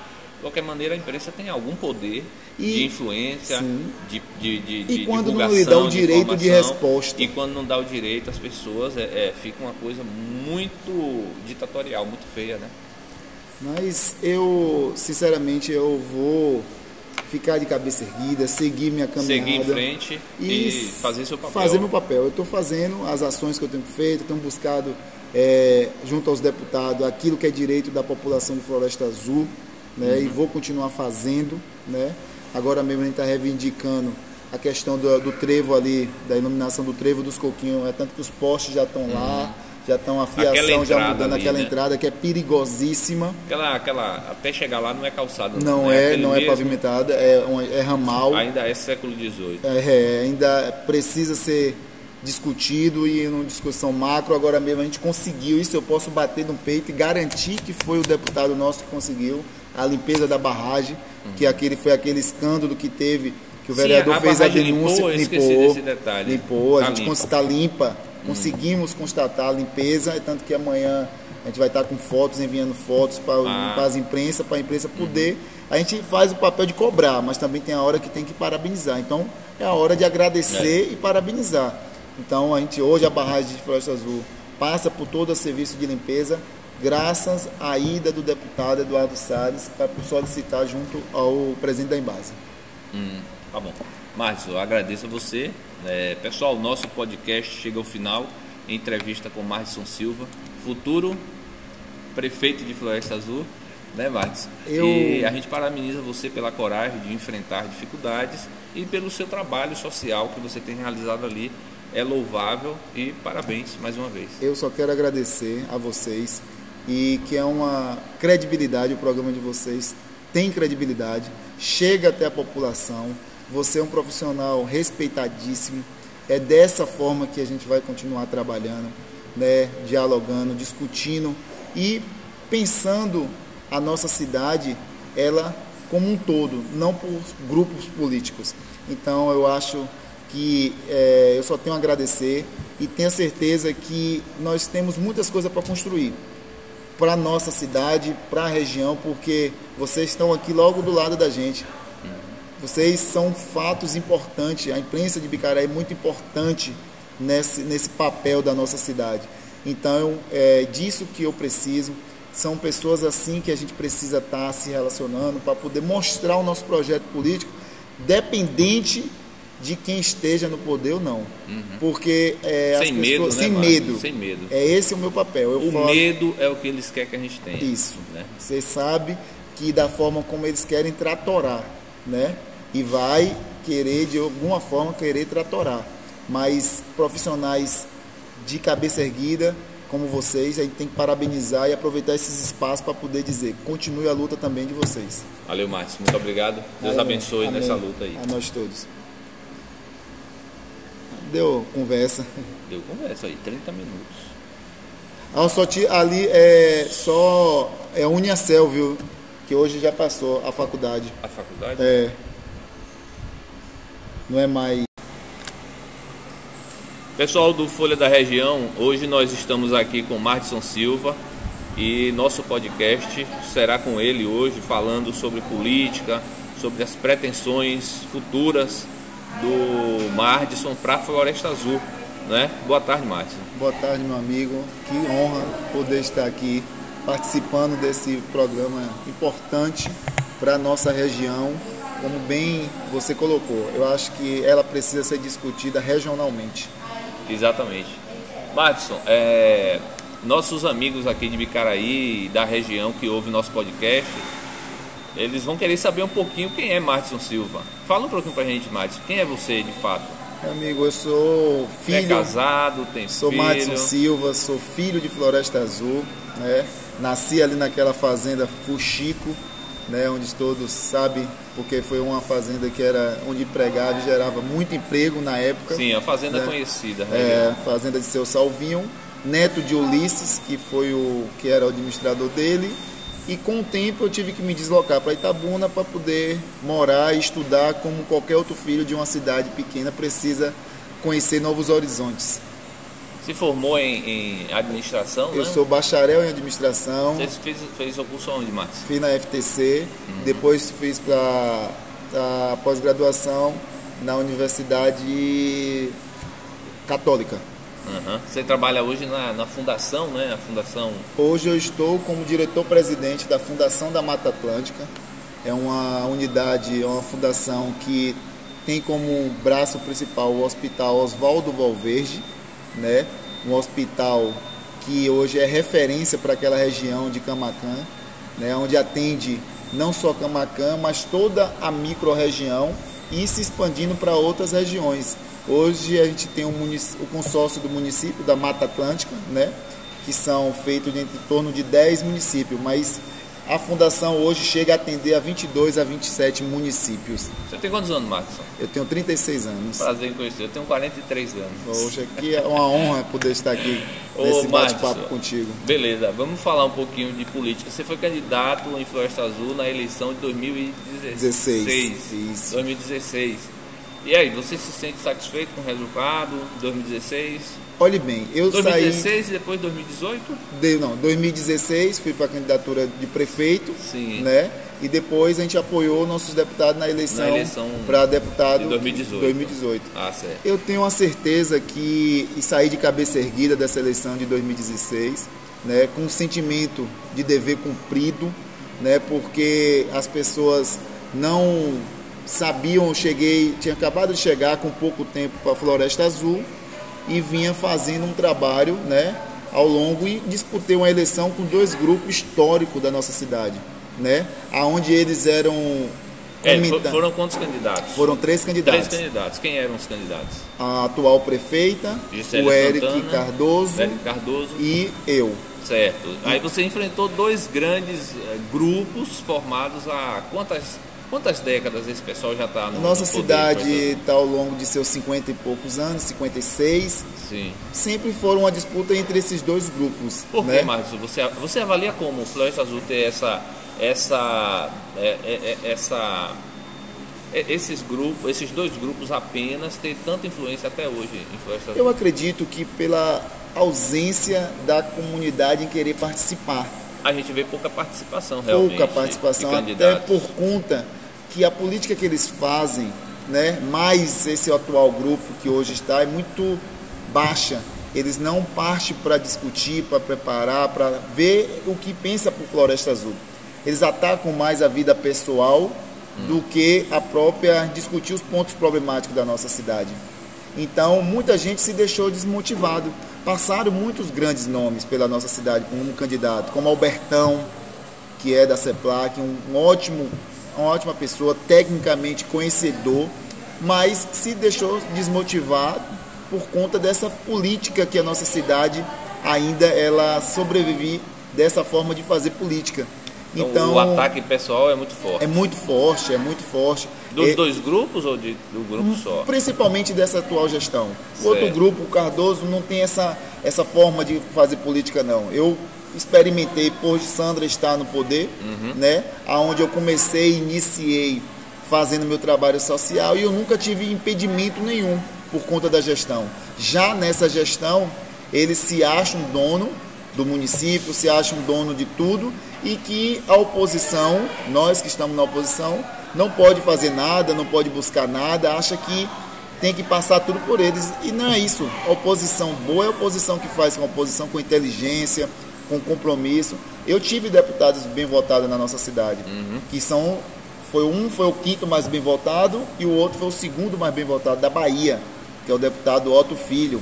qualquer maneira a imprensa tem algum poder e, de influência, de, de, de, de, e quando não lhe dá o direito de, de, resposta e quando não dá o direito as pessoas é, é, fica uma coisa muito ditatorial, muito feia, né? Mas eu, sinceramente, eu vou ficar de cabeça erguida, seguir minha caminhada. Seguir em frente e, e fazer seu papel. Fazer meu papel. Eu estou fazendo as ações que eu tenho feito, tenho buscado é, junto aos deputados aquilo que é direito da população de Floresta Azul, né? Uhum. E vou continuar fazendo, né? Agora mesmo a gente está reivindicando a questão do, do, trevo ali, da iluminação do trevo dos coquinhos, é tanto que os postes já estão uhum. lá já estão a fiação já mudando ali, aquela né? entrada que é perigosíssima. Aquela, aquela, até chegar lá não é calçada. Não né? é, não é mesmo, pavimentada, é, é ramal. Ainda é século XVIII. É, é, ainda precisa ser discutido e numa discussão macro, agora mesmo a gente conseguiu isso, eu posso bater no peito e garantir que foi o deputado nosso que conseguiu a limpeza da barragem, uhum. que aquele foi aquele escândalo que teve, que o vereador Sim, a fez a denúncia, limpou, limpou, limpou tá a gente está limpa Conseguimos constatar a limpeza, tanto que amanhã a gente vai estar com fotos, enviando fotos para, ah. para as imprensa, para a imprensa poder. A gente faz o papel de cobrar, mas também tem a hora que tem que parabenizar. Então é a hora de agradecer é. e parabenizar. Então a gente hoje a barragem de Floresta Azul passa por todo o serviço de limpeza, graças à ida do deputado Eduardo Salles para solicitar junto ao presidente da Embase. Hum, tá bom. Márcio, eu agradeço a você. É, pessoal, nosso podcast chega ao final. Entrevista com Márcio Silva, futuro prefeito de Floresta Azul, né, Marcos? Eu... E a gente parabeniza você pela coragem de enfrentar dificuldades e pelo seu trabalho social que você tem realizado ali. É louvável e parabéns mais uma vez. Eu só quero agradecer a vocês e que é uma credibilidade o programa de vocês tem credibilidade, chega até a população você é um profissional respeitadíssimo. É dessa forma que a gente vai continuar trabalhando, né? dialogando, discutindo e pensando a nossa cidade, ela como um todo, não por grupos políticos. Então eu acho que é, eu só tenho a agradecer e tenho certeza que nós temos muitas coisas para construir para nossa cidade, para a região, porque vocês estão aqui logo do lado da gente. Vocês são fatos importantes. A imprensa de Bicaré é muito importante nesse, nesse papel da nossa cidade. Então, é disso que eu preciso. São pessoas assim que a gente precisa estar tá se relacionando para poder mostrar o nosso projeto político, dependente de quem esteja no poder ou não. Uhum. Porque é, sem, medo, pessoas, né, sem medo, sem medo. É esse o meu papel. Eu o falo, medo é o que eles querem que a gente tenha. Isso. Né? Você sabe que da forma como eles querem tratorar, né? e vai querer, de alguma forma, querer tratorar. Mas profissionais de cabeça erguida, como vocês, a gente tem que parabenizar e aproveitar esses espaços para poder dizer, continue a luta também de vocês. Valeu, Márcio. Muito obrigado. Deus Valeu. abençoe Amém. nessa luta aí. A nós todos. Deu conversa. Deu conversa aí, 30 minutos. Ah, só ali é só é Uniacel, viu? Que hoje já passou a faculdade. A faculdade? É. Não é mais Pessoal do Folha da Região, hoje nós estamos aqui com Martson Silva e nosso podcast será com ele hoje falando sobre política, sobre as pretensões futuras do Martson para a Floresta Azul. Né? Boa tarde, Martson. Boa tarde, meu amigo. Que honra poder estar aqui participando desse programa importante para a nossa região. Como bem você colocou, eu acho que ela precisa ser discutida regionalmente. Exatamente. Madison, é, nossos amigos aqui de Bicaraí, da região que ouvem nosso podcast, eles vão querer saber um pouquinho quem é Madison Silva. Fala um pouquinho pra gente, Madison. Quem é você de fato? Meu amigo, eu sou filho. É casado, tem sou filho. Sou Madison Silva, sou filho de Floresta Azul, né? Nasci ali naquela fazenda Fuxico, né, onde todos sabem, porque foi uma fazenda que era onde empregava e gerava muito emprego na época. Sim, a fazenda né? conhecida. É, fazenda de seu Salvinho, neto de Ulisses, que foi o que era o administrador dele. E com o tempo eu tive que me deslocar para Itabuna para poder morar e estudar como qualquer outro filho de uma cidade pequena precisa conhecer novos horizontes. Se formou em, em administração, Eu né? sou bacharel em administração. Você fez, fez o curso onde, Márcio? Fiz na FTC, uhum. depois fiz para a pós-graduação na Universidade Católica. Uhum. Você trabalha hoje na, na fundação, né? A fundação. Hoje eu estou como diretor-presidente da Fundação da Mata Atlântica. É uma unidade, é uma fundação que tem como braço principal o Hospital Oswaldo Valverde né? Um hospital que hoje é referência para aquela região de Camacan, né? Onde atende não só Camacan, mas toda a microrregião e se expandindo para outras regiões. Hoje a gente tem o, o consórcio do município da Mata Atlântica, né? Que são feitos em torno de 10 municípios, mas a fundação hoje chega a atender a 22 a 27 municípios. Você tem quantos anos, Marcos? Eu tenho 36 anos. Prazer em conhecer. Eu tenho 43 anos. Hoje aqui é uma honra poder estar aqui nesse bate-papo contigo. Beleza, vamos falar um pouquinho de política. Você foi candidato em Floresta Azul na eleição de 2016. 16. Isso. 2016. E aí, você se sente satisfeito com o resultado? 2016? Olhe bem, eu 2016 saí. 2016 e depois 2018? De, não, 2016 fui para a candidatura de prefeito, Sim. né? E depois a gente apoiou nossos deputados na eleição, eleição para deputado de 2018. 2018. Ah, certo. Eu tenho a certeza que e saí de cabeça erguida dessa eleição de 2016, né? Com um sentimento de dever cumprido, né? Porque as pessoas não sabiam, cheguei, tinha acabado de chegar com pouco tempo para a Floresta Azul e vinha fazendo um trabalho né, ao longo e disputei uma eleição com dois grupos históricos da nossa cidade, né, aonde eles eram é, foram quantos candidatos? Foram três candidatos. Três candidatos. Quem eram os candidatos? A atual prefeita, Gisele o Eric Santana, Cardoso, Eric Cardoso e eu. Certo. Aí você enfrentou dois grandes eh, grupos formados há quantas Quantas décadas esse pessoal já está no Nossa no cidade está ao longo de seus 50 e poucos anos, 56. Sim. Sempre foram uma disputa entre esses dois grupos. Por né? que, Marcos? Você, você avalia como o Floresta Azul ter essa. essa, é, é, é essa esses grupos, esses dois grupos apenas ter tanta influência até hoje em Floresta Azul? Eu acredito que pela ausência da comunidade em querer participar. A gente vê pouca participação realmente. Pouca participação, até por conta que a política que eles fazem, né, mais esse atual grupo que hoje está, é muito baixa. Eles não partem para discutir, para preparar, para ver o que pensa o Floresta Azul. Eles atacam mais a vida pessoal do que a própria discutir os pontos problemáticos da nossa cidade. Então, muita gente se deixou desmotivado. Passaram muitos grandes nomes pela nossa cidade como candidato, como Albertão, que é da CEPLAC, um, um ótimo uma ótima pessoa, tecnicamente conhecedor, mas se deixou desmotivar por conta dessa política que a nossa cidade ainda ela sobreviver dessa forma de fazer política. Então, então, o ataque pessoal é muito forte. É muito forte, é muito forte. Dos é, dois grupos ou de, do grupo hum, só? Principalmente dessa atual gestão. O outro grupo, o Cardoso, não tem essa, essa forma de fazer política, não. Eu experimentei por Sandra estar no poder, uhum. né? Aonde eu comecei, iniciei fazendo meu trabalho social e eu nunca tive impedimento nenhum por conta da gestão. Já nessa gestão, eles se acham dono do município, se acham dono de tudo e que a oposição, nós que estamos na oposição, não pode fazer nada, não pode buscar nada, acha que tem que passar tudo por eles. E não é isso. A oposição boa é a oposição que faz com a oposição com inteligência, com compromisso. Eu tive deputados bem votados na nossa cidade, uhum. que são foi um foi o quinto mais bem votado e o outro foi o segundo mais bem votado da Bahia, que é o deputado Otto Filho.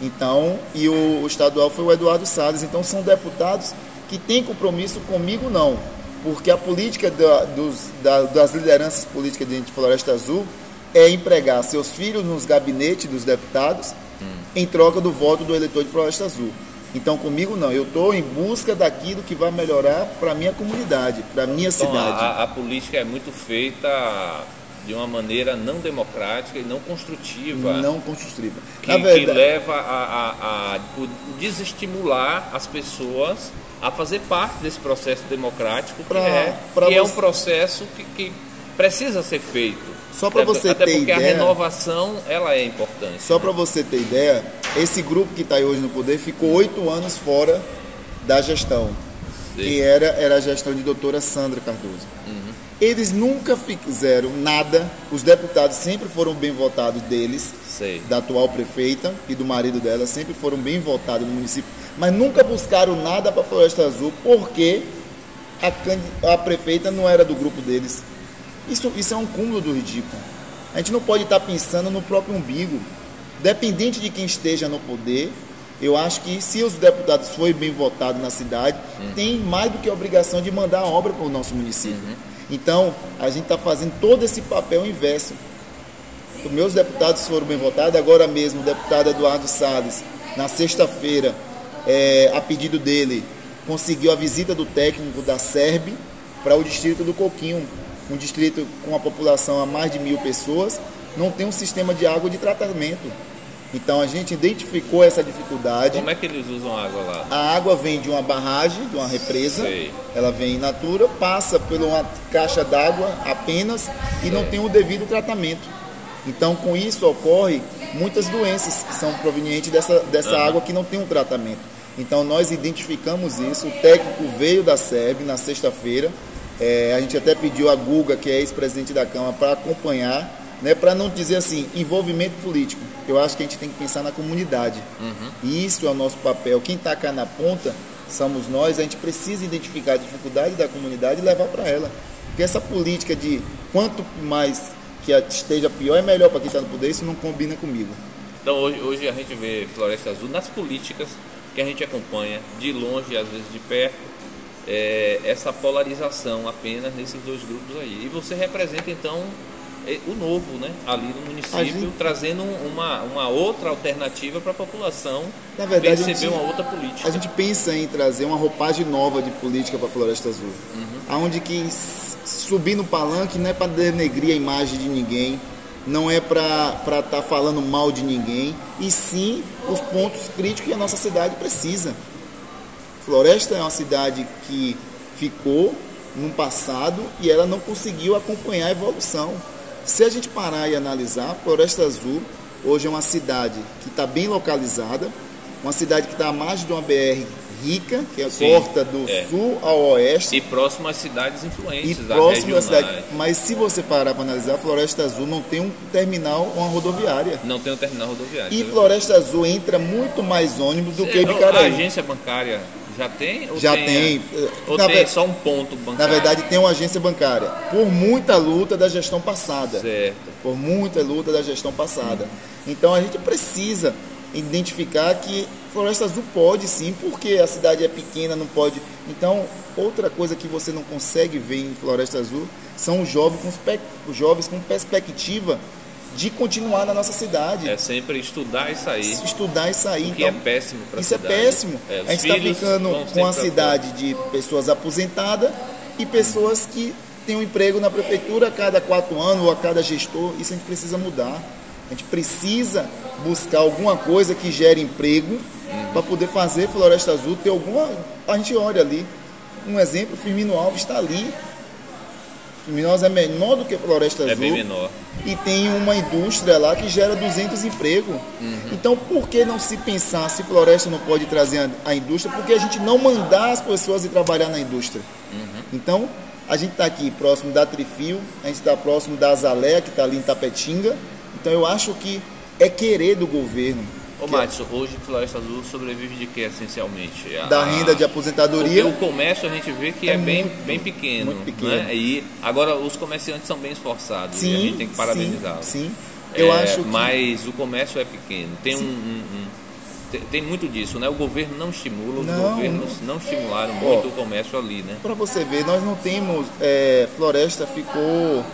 Então, e o, o estadual foi o Eduardo Salles. Então, são deputados que têm compromisso comigo, não. Porque a política da, dos, da, das lideranças políticas de Floresta Azul é empregar seus filhos nos gabinetes dos deputados hum. em troca do voto do eleitor de Floresta Azul. Então, comigo não. Eu estou em busca daquilo que vai melhorar para a minha comunidade, para a minha então, cidade. A, a política é muito feita de uma maneira não democrática e não construtiva. Não construtiva. Que, verdade... que leva a, a, a, desestimular as pessoas a fazer parte desse processo democrático, pra, que, é, que você... é um processo que, que precisa ser feito. Só para você até ter porque ideia. a renovação ela é importante. Só para você ter ideia, esse grupo que está hoje no poder ficou oito anos fora da gestão, Sim. que era, era a gestão de doutora Sandra Cardoso. Uhum. Eles nunca fizeram nada, os deputados sempre foram bem votados deles, Sei. da atual prefeita e do marido dela, sempre foram bem votados no município, mas nunca buscaram nada para a Floresta Azul, porque a, a prefeita não era do grupo deles. Isso, isso é um cúmulo do ridículo. A gente não pode estar pensando no próprio umbigo. Dependente de quem esteja no poder, eu acho que se os deputados forem bem votados na cidade, uhum. tem mais do que a obrigação de mandar a obra para o nosso município. Uhum. Então, a gente está fazendo todo esse papel inverso. Os meus deputados foram bem votados, agora mesmo o deputado Eduardo Salles, na sexta-feira, é, a pedido dele, conseguiu a visita do técnico da SERB para o distrito do Coquinho, um distrito com a população a mais de mil pessoas, não tem um sistema de água de tratamento. Então a gente identificou essa dificuldade. Como é que eles usam água lá? A água vem de uma barragem, de uma represa. Sei. Ela vem in natura, passa por uma caixa d'água apenas e não tem o devido tratamento. Então com isso ocorre muitas doenças que são provenientes dessa, dessa água que não tem um tratamento. Então nós identificamos isso. O técnico veio da SEB na sexta-feira é, a gente até pediu a Guga, que é ex-presidente da Câmara, para acompanhar, né, para não dizer assim, envolvimento político. Eu acho que a gente tem que pensar na comunidade. Uhum. E isso é o nosso papel. Quem está cá na ponta somos nós, a gente precisa identificar a dificuldade da comunidade e levar para ela. Porque essa política de quanto mais que esteja pior é melhor para quem está no poder, isso não combina comigo. Então hoje, hoje a gente vê Floresta Azul nas políticas que a gente acompanha de longe, às vezes de perto, é, essa polarização apenas nesses dois grupos aí. E você representa então é, o novo, né, ali no município, gente... trazendo uma, uma outra alternativa para a população Na verdade, perceber gente, uma outra política. A gente pensa em trazer uma roupagem nova de política para a Floresta Azul, uhum. onde que subir no palanque não é para denegrir a imagem de ninguém, não é para estar tá falando mal de ninguém, e sim os pontos críticos que a nossa cidade precisa. Floresta é uma cidade que ficou no passado e ela não conseguiu acompanhar a evolução. Se a gente parar e analisar, Floresta Azul hoje é uma cidade que está bem localizada, uma cidade que está à margem de uma BR rica, que é Sim, corta do é. sul ao oeste. E próximo às cidades influentes. E próximo às cidades. Mas se você parar para analisar, Floresta Azul não tem um terminal, uma rodoviária. Não tem um terminal rodoviário. E Floresta Azul entra muito mais ônibus do que Ibicaraí. A agência bancária já tem? Já tem. tem. Ou na tem ve... só um ponto bancário? Na verdade, tem uma agência bancária. Por muita luta da gestão passada. Certo. Por muita luta da gestão passada. Hum. Então, a gente precisa identificar que Floresta Azul pode sim, porque a cidade é pequena, não pode. Então, outra coisa que você não consegue ver em Floresta Azul são os jovens com, os jovens com perspectiva de continuar na nossa cidade. É sempre estudar e sair. Estudar e sair. O que então, é péssimo para Isso é péssimo. É, a gente está ficando com a cidade de pessoas aposentadas e pessoas que têm um emprego na prefeitura a cada quatro anos ou a cada gestor. Isso a gente precisa mudar. A gente precisa buscar alguma coisa que gere emprego uhum. para poder fazer Floresta Azul ter alguma. A gente olha ali. Um exemplo, Firmino Alves está ali Minas é menor do que Floresta Azul. É bem menor. E tem uma indústria lá que gera 200 empregos. Uhum. Então, por que não se pensar se Floresta não pode trazer a, a indústria? Porque a gente não mandar as pessoas ir trabalhar na indústria. Uhum. Então, a gente está aqui próximo da Trifio, a gente está próximo da Azalea, que está ali em Tapetinga. Então, eu acho que é querer do governo Ô, Matson, hoje Floresta Azul sobrevive de que essencialmente? Da renda de aposentadoria. Porque o comércio a gente vê que é, é bem, muito, bem pequeno. Muito pequeno. Né? E agora os comerciantes são bem esforçados. Sim, e a gente tem que parabenizá-los. Sim, sim. Eu é, acho que... Mas o comércio é pequeno. Tem um, um, um tem, tem, muito disso, né? O governo não estimula, os não, governos não estimularam muito o comércio ali, né? Para você ver, nós não temos. É, floresta ficou,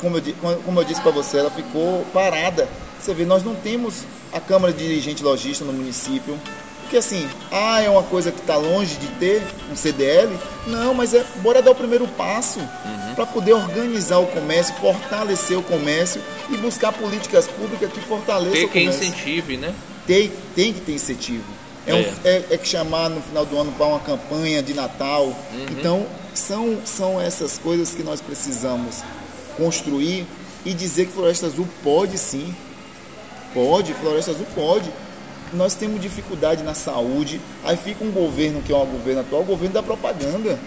como eu, como eu disse para você, ela ficou parada você vê, nós não temos a Câmara de Dirigente Logista no município. Porque assim, ah, é uma coisa que está longe de ter um CDL. Não, mas é bora dar o primeiro passo uhum. para poder organizar o comércio, fortalecer o comércio e buscar políticas públicas que fortaleçam o comércio. Tem que incentive, né? Tem, tem que ter incentivo. É, um, é. é, é que chamar no final do ano para uma campanha de Natal. Uhum. Então, são, são essas coisas que nós precisamos construir e dizer que Floresta Azul pode sim Pode, Floresta Azul pode. Nós temos dificuldade na saúde. Aí fica um governo que é um governo atual, o governo da propaganda.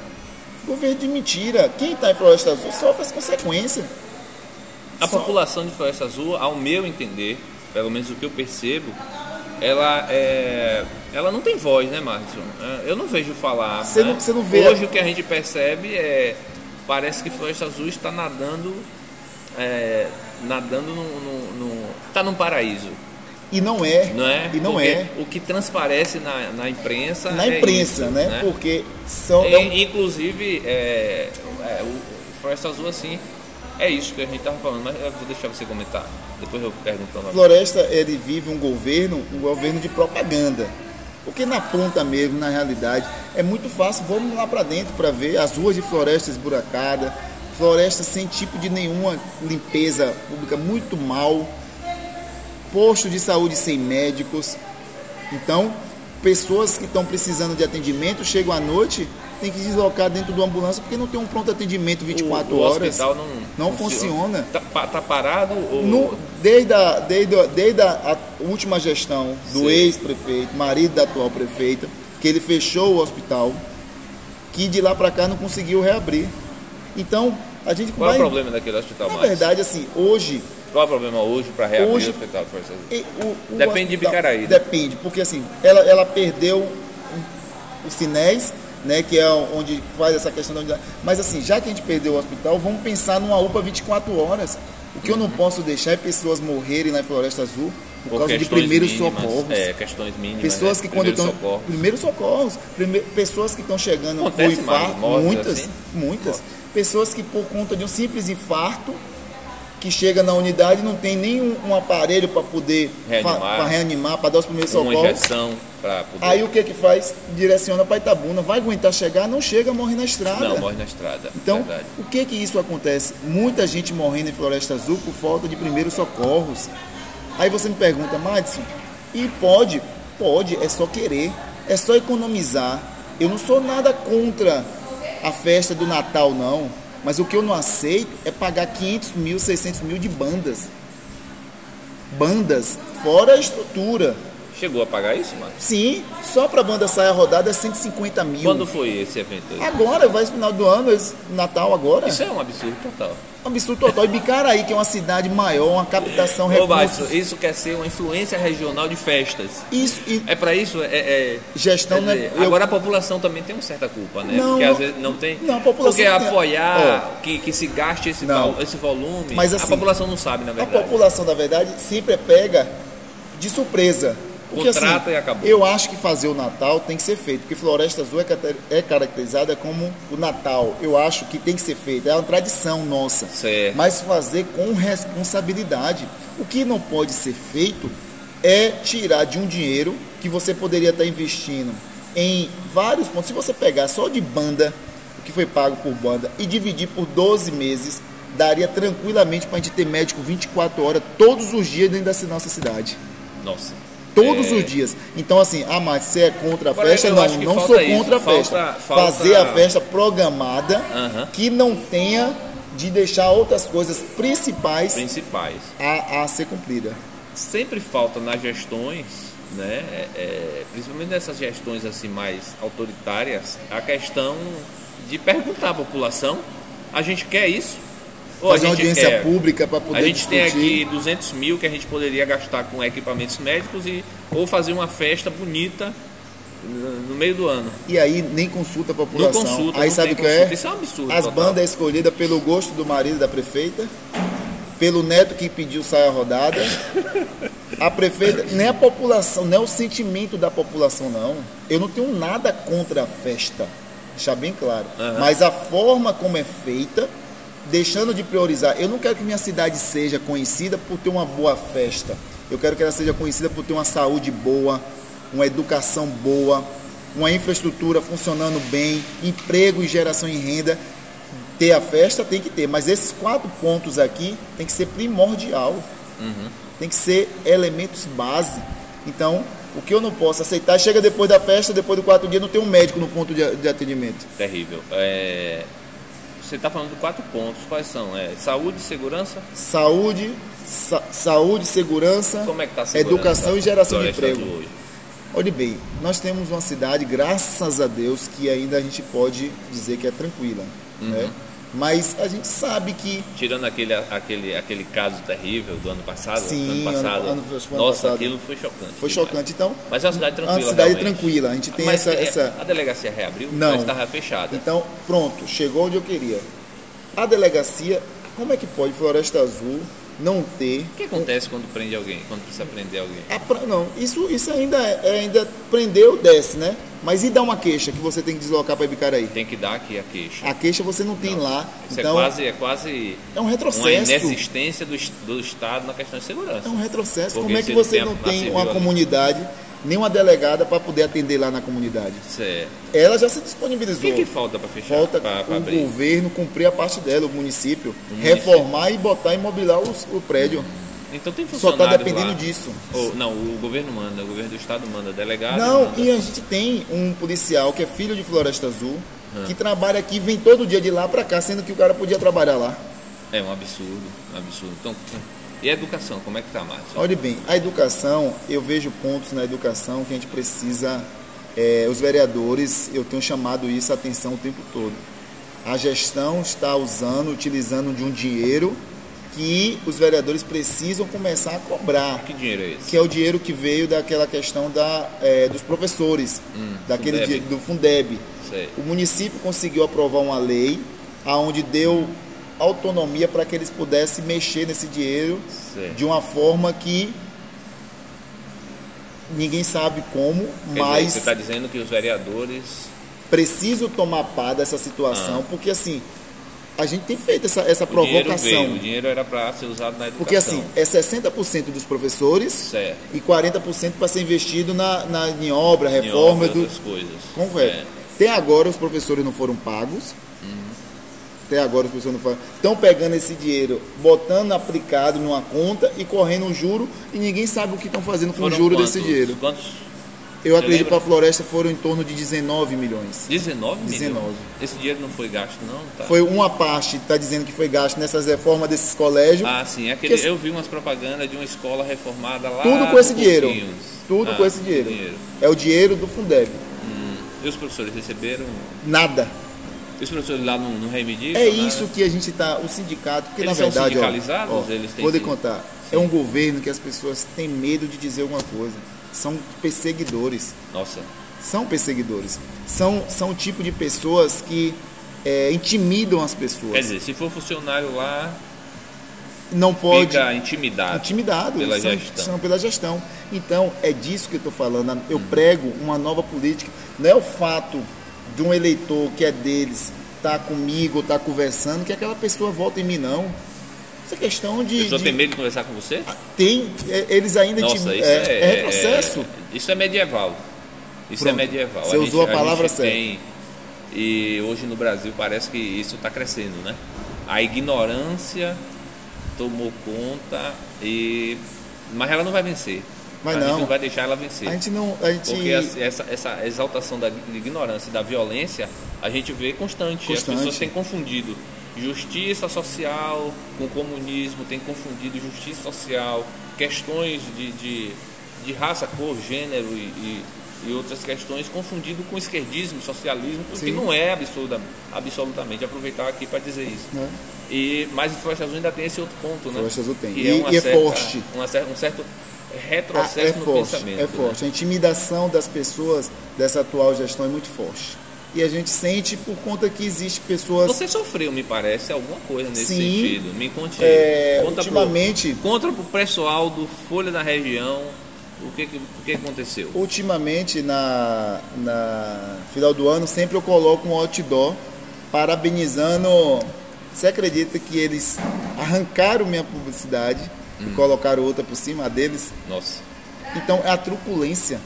Governo de mentira. Quem está em Floresta Azul sofre as consequências. A Só... população de Floresta Azul, ao meu entender, pelo menos o que eu percebo, ela é, ela não tem voz, né, Márcio? É, eu não vejo falar. Você, né? não, você não vê. Hoje o que a gente percebe é parece que Floresta Azul está nadando é, nadando no, no, no, tá num paraíso. E não é. Não é? E não Porque é. O que transparece na, na imprensa. Na é imprensa, isso, né? né? Porque são. É, um... Inclusive, é, é, o Floresta Azul, assim, é isso que a gente estava falando, mas eu vou deixar você comentar. Depois eu pergunto novamente. Floresta, ele vive um governo, um governo de propaganda. Porque na ponta mesmo, na realidade, é muito fácil. Vamos lá para dentro para ver as ruas de floresta esburacada, floresta sem tipo de nenhuma limpeza pública, muito mal, posto de saúde sem médicos. Então, pessoas que estão precisando de atendimento chegam à noite, tem que deslocar dentro do ambulância porque não tem um pronto atendimento 24 o, o horas. O hospital não, não funciona. funciona. Tá, parado? Ou... No, desde a, desde, desde a, a última gestão do ex-prefeito, marido da atual prefeita, que ele fechou o hospital, que de lá para cá não conseguiu reabrir. Então, a gente Qual vai... é o problema daquele hospital Na mais? verdade, assim, hoje... Qual é o problema hoje para reabrir hoje, o hospital e, o, o Depende de Bicaraí. Né? Depende, porque assim, ela, ela perdeu o Sinés, né, que é onde faz essa questão da unidade. Mas assim, já que a gente perdeu o hospital, vamos pensar numa UPA 24 horas. O que eu não posso deixar é pessoas morrerem na Floresta Azul por, por causa de primeiros mínimas, socorros. É, questões mínimas. Pessoas né? que quando estão. Socorros. Primeiros socorros. Pessoas que estão chegando com infarto. Muitas, assim? muitas. Pessoas que por conta de um simples infarto que chega na unidade não tem nenhum um aparelho para poder reanimar, reanimar para dar os primeiros uma socorros. injeção para poder. Aí o que que faz? Direciona para Itabuna. Vai aguentar chegar? Não chega, morre na estrada. Não, morre na estrada. Então, verdade. o que que isso acontece? Muita gente morrendo em Floresta Azul por falta de primeiros socorros. Aí você me pergunta, Madison, e pode? Pode, é só querer, é só economizar. Eu não sou nada contra a festa do Natal, não. Mas o que eu não aceito é pagar 500 mil, 600 mil de bandas. Bandas, fora a estrutura. Chegou a pagar isso, mano? Sim, só para a banda sair a rodada é 150 mil. Quando foi esse evento? Aí? Agora, vai no final do ano, Natal agora. Isso é um absurdo total. Absurdo total. E Bicaraí, que é uma cidade maior, uma captação recursos. isso quer ser uma influência regional de festas. Isso. E... É para isso? É, é, Gestão, né? dizer, Agora a população também tem uma certa culpa, né? Não, Porque às vezes não tem. Não, a população Porque tem... apoiar oh. que, que se gaste esse, val, esse volume, Mas, assim, a população não sabe, na verdade. A população, na verdade, sempre pega de surpresa. Porque, Contrata assim, e acabou. Eu acho que fazer o Natal tem que ser feito, porque Floresta Azul é, é caracterizada como o Natal. Eu acho que tem que ser feito, é uma tradição nossa. Certo. Mas fazer com responsabilidade. O que não pode ser feito é tirar de um dinheiro que você poderia estar investindo em vários pontos. Se você pegar só de banda, o que foi pago por banda, e dividir por 12 meses, daria tranquilamente para a gente ter médico 24 horas todos os dias dentro da nossa cidade. Nossa. Todos É, os dias. Então, assim, ah, mas você é contra a Agora, festa? Não, não sou isso, contra a falta- festa. falta- Fazer a festa programada que não tenha de deixar outras coisas principais Principais. a, a ser cumprida. sempre falta nas gestões, né, é, é, principalmente nessas gestões assim mais autoritárias, a questão de perguntar à população: a gente quer isso? Fazer a uma audiência quer? pública para poder A gente tem discutir. aqui 200 mil que a gente poderia gastar com equipamentos médicos e ou fazer uma festa bonita no meio do ano. E aí nem consulta a Não população. consulta, aí não sabe o tem que é? consulta. Isso é um absurdo. As total. bandas é escolhida pelo gosto do marido da prefeita, pelo neto que pediu saia rodada. A prefeita, nem a população, nem o sentimento da população, não. Eu não tenho nada contra a festa, deixar bem claro. Aham. Mas a forma como é feita, deixando de priorizar. Eu não quero que minha cidade seja conhecida por ter uma boa festa. Eu quero que ela seja conhecida por ter uma saúde boa, uma educação boa, uma infraestrutura funcionando bem, emprego e geração de renda. Ter a festa tem que ter, mas esses quatro pontos aqui tem que ser primordial. Tem que ser elementos base. Então, o que eu não posso aceitar, chega depois da festa, depois do quarto dia, não tem um médico no ponto de, de atendimento. Terrível. É, Você está falando de quatro pontos. Quais são? É, saúde, segurança. Saúde, sa- saúde, segurança, Como é que a segurança educação e geração de emprego. Hoje? Olhe bem, nós temos uma cidade, graças a Deus, que ainda a gente pode dizer que é tranquila. Uhum. Né? Mas a gente sabe que Tirando aquele, aquele, aquele caso terrível do ano passado. Sim, ano passado. ano- ano- ano nossa, passado. aquilo foi chocante. foi demais. chocante. Então, Mas é uma cidade tranquila. uma cidade realmente. tranquila. A gente tem Mas essa, é, essa. a delegacia reabriu? Não. Estava fechada. Então, pronto, chegou onde eu queria. A delegacia, como é que pode Floresta Azul não ter O que acontece quando prende alguém? Quando precisa prender alguém? A pra- não, isso, isso ainda é, é ainda prendeu, desce, né? Mas e dar uma queixa que você tem que deslocar para Ibicaraí? Tem que dar aqui a queixa. A queixa você não tem lá. Isso então, é quase, é quase é um uma retrocesso. inexistência do, do Estado na questão de segurança. É um retrocesso. Porque Como é que você não tem uma ali. comunidade, nem uma delegada para poder atender lá na comunidade? Certo. Ela já se O disponibilizou. que, que falta para fechar? Falta pra, pra o abrir? governo cumprir a parte dela, o município, município. reformar e botar imobiliar os- o prédio. Então tem Só está dependendo lá. disso. Ou- não, o governo manda, o governo do estado manda, delegado Não, manda. e a gente tem um policial que é filho de Floresta Azul, que trabalha aqui, vem todo dia de lá para cá, sendo que o cara podia trabalhar lá. É um absurdo, um absurdo. Então, e a educação, como é que tá, Márcio? Olhe bem, a educação, eu vejo pontos na educação que a gente precisa, é, os vereadores, eu tenho chamado isso a atenção o tempo todo. A gestão está usando, utilizando de um dinheiro que os vereadores precisam começar a cobrar. Que dinheiro é esse? que é o dinheiro que veio daquela questão da, é, dos professores, daquele Fundeb. do Fundeb. Sei. O município conseguiu aprovar uma lei aonde deu autonomia para que eles pudessem mexer nesse dinheiro de uma forma que ninguém sabe como, Quer dizer, mas você está dizendo que os vereadores. preciso tomar par dessa situação, porque assim, a gente tem feito essa, essa Ah. O dinheiro provocação. veio, o dinheiro era para ser usado na educação. Porque assim, é 60% dos professores Certo. e 40% para ser investido na, na, em obra, Em reforma obras, do. outras coisas. Correto. É. Até agora os professores não foram pagos. Até agora os professores não foram. Estão pegando esse dinheiro, botando aplicado numa conta e correndo um juro e ninguém sabe o que estão fazendo com o Foram juro quantos, desse dinheiro. Quantos? Eu Você acredito que a floresta foram em torno de 19 milhões. 19 milhões? 19. Esse dinheiro não foi gasto, não? Tá. Foi uma parte, está dizendo que foi gasto nessas reformas desses colégios. Ah, sim. Aquele, Porque- eu vi umas propagandas de uma escola reformada lá. tudo com esse dinheiro. Tudo Ah, com esse dinheiro. dinheiro. É o dinheiro do Fundeb. E os professores receberam? Nada. Os professores lá não, não reivindicam? É nada? isso que a gente está, o sindicato, porque Eles na são verdade, ó, sindicalizados? ó, Eles têm vou lhe contar, é um governo que as pessoas têm medo de dizer alguma coisa. São perseguidores, Nossa. são perseguidores. São, são o tipo de pessoas que é, intimidam as pessoas. Quer dizer, se for funcionário lá, não pode fica intimidado, intimidado pela são, gestão. são pela gestão. Então, é disso que eu estou falando. Eu prego uma nova política. Não é o fato de um eleitor que é deles tá comigo, tá conversando, que aquela pessoa vota em mim, não. Essa questão de. A pessoa de... tem medo de conversar com você? Tem. é, Eles ainda. Nossa, intim- isso é, é, retrocesso. é- isso é medieval. Isso Pronto. é medieval. Você usou a palavra gente certa. tem- e hoje no Brasil parece que isso está crescendo, né? A ignorância tomou conta e mas ela não vai vencer. Mas a não. gente não vai deixar ela vencer. A gente não. A gente, Porque essa, essa- exaltação da ignorância e da violência a gente vê constante. Constante. As pessoas têm confundido justiça social com comunismo, têm confundido justiça social, questões de, de, de raça, cor, gênero e, e, e outras questões, confundido com esquerdismo, socialismo, o que Sim. não é absoluta, absolutamente. Aproveitar aqui para dizer isso. né? E, mas o Flecha Azul ainda tem esse outro ponto, né? Flecha Azul tem. Que E- é e é certa- forte. uma um certo Ah, retrocesso é no forte, pensamento. é né? forte. A intimidação das pessoas dessa atual gestão é muito forte. E a gente sente por conta que existe pessoas. Você sofreu, me parece, alguma coisa nesse Sim. sentido. Me conte. É, conta ultimamente- Pro, conta pro pessoal do Folha da Região o que, que, o que aconteceu. Ultimamente, na, na final do ano, sempre eu coloco um outdoor parabenizando. Você acredita que eles arrancaram minha publicidade e colocaram outra por cima a deles? Nossa. Então é a truculência.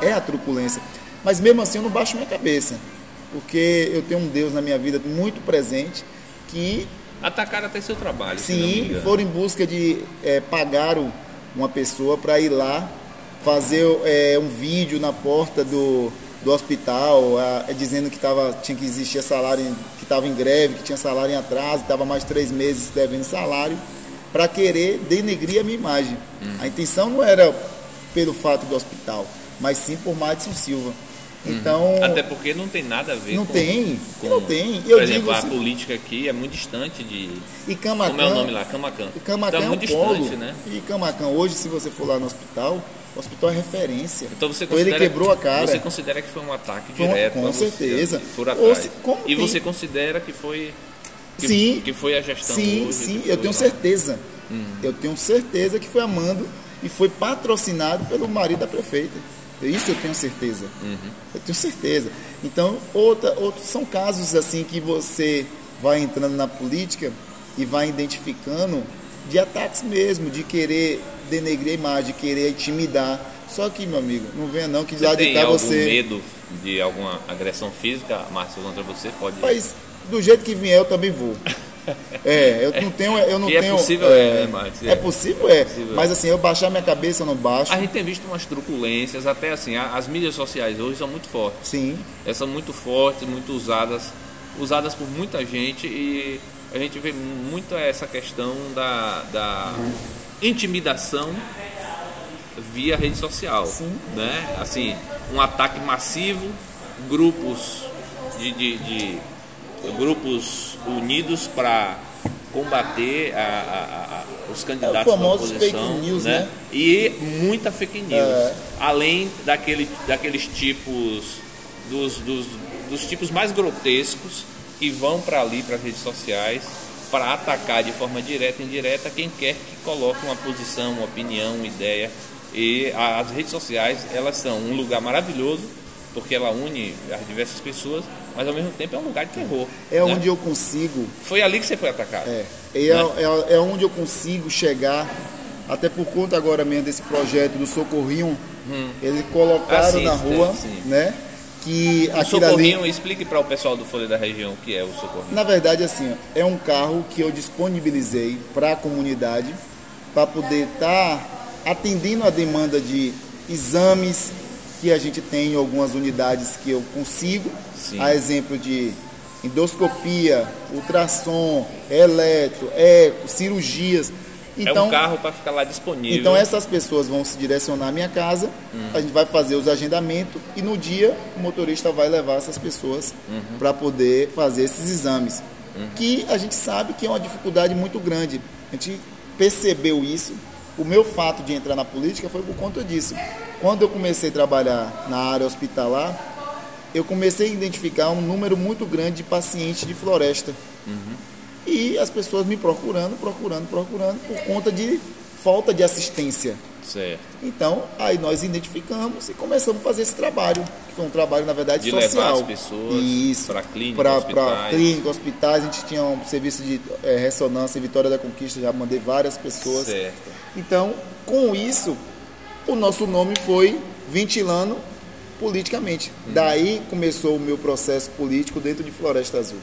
É a truculência. Mas mesmo assim eu não baixo minha cabeça. Porque eu tenho um Deus na minha vida muito presente que Atacaram até seu trabalho. sim foram em busca de é, pagar o- uma pessoa para ir lá fazer é, um vídeo na porta do, do hospital a- dizendo que tava, tinha que existir salário, que estava em greve, que tinha salário em atraso, estava mais de três meses devendo salário, para querer denegrir a minha imagem. Hum. A intenção não era pelo fato do hospital, mas sim por Madison Silva. Então, Uhum. Até porque não tem nada a ver não com. tem, com- não tem. Por Eu exemplo, digo a assim, política aqui é muito distante de. e Camacan, Como é o nome lá? Camacan. E Camacan então é é um muito polo. distante, né? E Camacan, hoje, se você for lá no hospital, o hospital é referência. Então você Então ele considera, quebrou a cara. Você considera que foi um ataque um- direto com você, certeza. Por atrás. se- e tem- você considera que foi. Que, Sim. Que foi a gestão sim, hoje, sim, eu tenho certeza. Hum. Eu tenho certeza que foi Amando e foi patrocinado pelo marido da prefeita. Isso eu tenho certeza. Uhum. Eu tenho certeza. Então, outra, outros são casos assim que você vai entrando na política e vai identificando de ataques mesmo, de querer denegrir a imagem, de querer intimidar. Só que, meu amigo, não venha não que Você lá de tem cá algum você. medo de alguma agressão física, Márcio, contra você? Pode. Mas do jeito que vier eu também vou. É, eu não tenho, eu não Que é tenho. possível, é, né, Márcio? É possível, é. possível. Mas assim, eu baixar minha cabeça, eu não baixo. A gente tem visto umas truculências, até assim, as mídias sociais hoje são muito fortes. Sim, Elas são muito fortes, muito usadas, usadas por muita gente e a gente vê muito essa questão da, da intimidação via rede social. Sim. Né? Assim, um ataque massivo, grupos de, de- de- grupos unidos para combater a- a- a- os candidatos É o famoso da oposição, fake news, né? E muita fake news. É. Além daquele, daqueles tipos dos, dos, dos tipos mais grotescos que vão para ali, para as redes sociais, para atacar de forma direta e indireta quem quer que coloque uma posição, uma opinião, uma ideia. E as redes sociais, elas são um lugar maravilhoso, porque ela une as diversas pessoas, mas ao mesmo tempo é um lugar de terror. é né? onde eu consigo. Foi ali que você foi atacado. É, é, é, é onde eu consigo chegar, até por conta agora mesmo desse projeto do Socorrinho, eles colocaram Ah, sim, na rua, sim. né? Que O aquilo ali. Socorrinho, explique para o pessoal do Folha da Região o que é o Socorrinho. Na verdade, assim, é um carro que eu disponibilizei para a comunidade para poder estar atendendo a demanda de exames que a gente tem em algumas unidades que eu consigo, Sim. a exemplo de endoscopia, ultrassom, eletro, eco, cirurgias. Então, é um carro para ficar lá disponível. então essas pessoas vão se direcionar à minha casa, a gente vai fazer os agendamentos e no dia o motorista vai levar essas pessoas para poder fazer esses exames. Que a gente sabe que é uma dificuldade muito grande. A gente percebeu isso. O meu fato de entrar na política foi por conta disso. Quando eu comecei a trabalhar na área hospitalar, eu comecei a identificar um número muito grande de pacientes de floresta. e as pessoas me procurando, procurando, procurando por conta de falta de assistência. Certo. Então, aí nós identificamos e começamos a fazer esse trabalho, que foi um trabalho, na verdade, De social. levar as pessoas Isso. para clínica, Para hospitais. clínica, hospitais, a gente tinha um serviço de eh, ressonância em Vitória da Conquista, já mandei várias pessoas. Certo. Então, com isso, o nosso nome foi ventilando politicamente. Uhum. Daí começou o meu processo político dentro de Floresta Azul.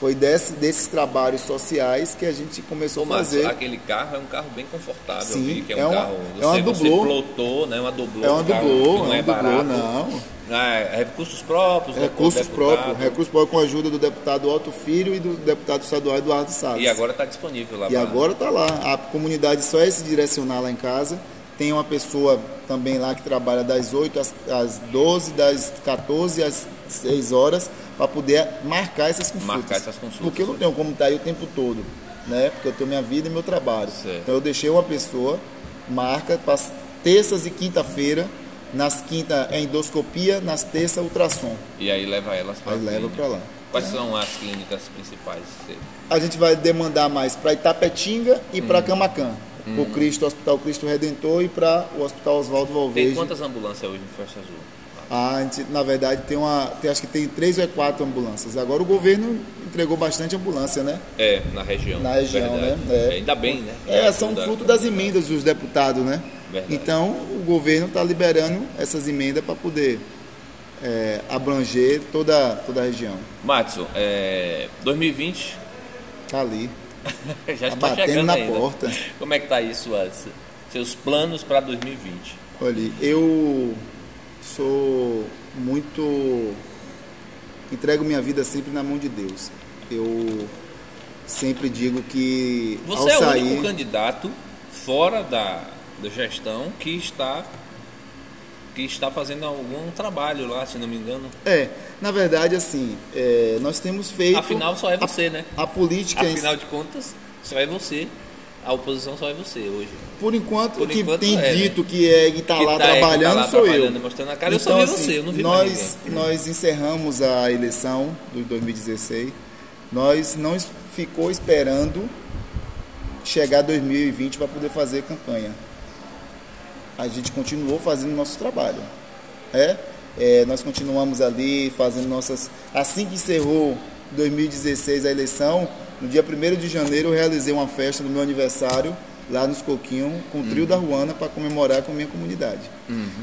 Foi desse, desses trabalhos sociais que a gente começou a fazer. aquele carro é um carro bem confortável, Sim, vi que é, é um uma- carro. é uma você, você dublô. plotou, né? Uma dublô. É uma um dublô, é não uma é dublô, barato. não. Ah, é recursos próprios. do Recursos próprios, recursos próprios com a ajuda do deputado Otto Filho e do deputado estadual Eduardo Salles. E agora está disponível lá. E pra- agora está lá. A comunidade só é se direcionar lá em casa. Tem uma pessoa também lá que trabalha das 8 às, às 12, das 14 às 6 horas, para poder marcar essas consultas. Marcar essas consultas. Porque eu não tenho como estar aí o tempo todo, né? Porque eu tenho minha vida e meu trabalho. Certo. Então eu deixei uma pessoa, marca, para terças e quinta-feira. Nas quinta é endoscopia, nas terças ultrassom. E aí leva elas para Aí leva para lá. Quais são as clínicas principais? A gente vai demandar mais para Itapetinga e para Hum. Camacan. O Cristo, Hospital Cristo Redentor e para o Hospital Oswaldo Tem Valverde. quantas ambulâncias hoje no Festa Azul? A gente, na verdade, tem uma. Tem, acho que tem três ou quatro ambulâncias. Agora o governo entregou bastante ambulância, né? É, na região. Na região, verdade. né? É. Ainda bem, né? É, são fruto das emendas dos deputados, né? Verdade. Então o governo está liberando essas emendas para poder é, abranger toda, toda a região. Matson, é, 2020 Tá ali. já Tá está batendo chegando na né? porta. Como é que tá suas, seus planos para 2020? Olha, eu sou muito. entrego minha vida sempre na mão de Deus. Eu sempre digo que Você é o sair. único candidato fora da, da gestão que está que está fazendo algum trabalho lá, se não me engano. É, na verdade, assim, é, nós temos feito. Afinal, só é você, né? A política, Afinal de contas, só é você. A oposição só é você hoje. por enquanto, por que enquanto tem é, né? dito que é está Que lá tá- é, que tá trabalhando lá sou trabalhando, eu. mostrando a cara. Eu só vi você, eu não vi nós, nós encerramos a eleição de 2016. Nós não ficou esperando chegar 2020 para poder fazer campanha. A gente continuou fazendo nosso trabalho. É? É, nós continuamos ali fazendo nossas. Assim que encerrou 2016 a eleição, no dia 1 de janeiro eu realizei uma festa no meu aniversário lá nos Coquinhos com o Uhum. trio da Ruana para comemorar com a minha comunidade.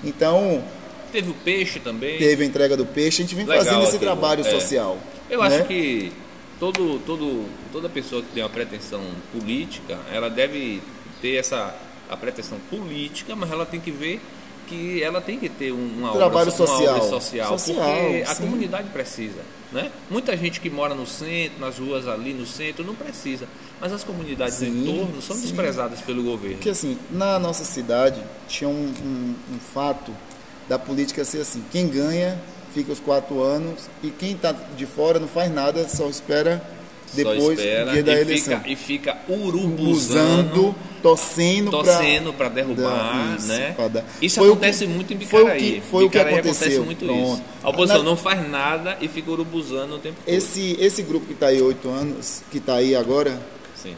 Então, Teve o peixe também. teve a entrega do peixe, a gente vem Legal fazendo esse trabalho é. social. Eu né? acho que todo, todo, toda pessoa que tem uma pretensão política, ela deve ter essa a pretensão política, mas ela tem que ver que ela tem que ter um- uma, Trabalho obra, so- uma social. obra social, Social, porque a sim. comunidade precisa. Né? Muita gente que mora no centro, nas ruas ali no centro, não precisa. Mas as comunidades do Sim, entorno são sim. desprezadas pelo governo. Porque assim, na nossa cidade tinha um, um- um fato da política ser assim, quem ganha fica os quatro anos e quem está de fora não faz nada, só espera depois espera dia da e eleição. Fica, e fica urubuzando, torcendo para torcendo para derrubar, Isso, né? pra. Isso Foi acontece que- muito em foi o Bicaraí. que- foi o que Bicaraí acontece aconteceu. muito Pronto. isso. A oposição Na- não faz nada e fica urubuzando o tempo todo. esse, esse grupo que está aí oito anos, que está aí agora.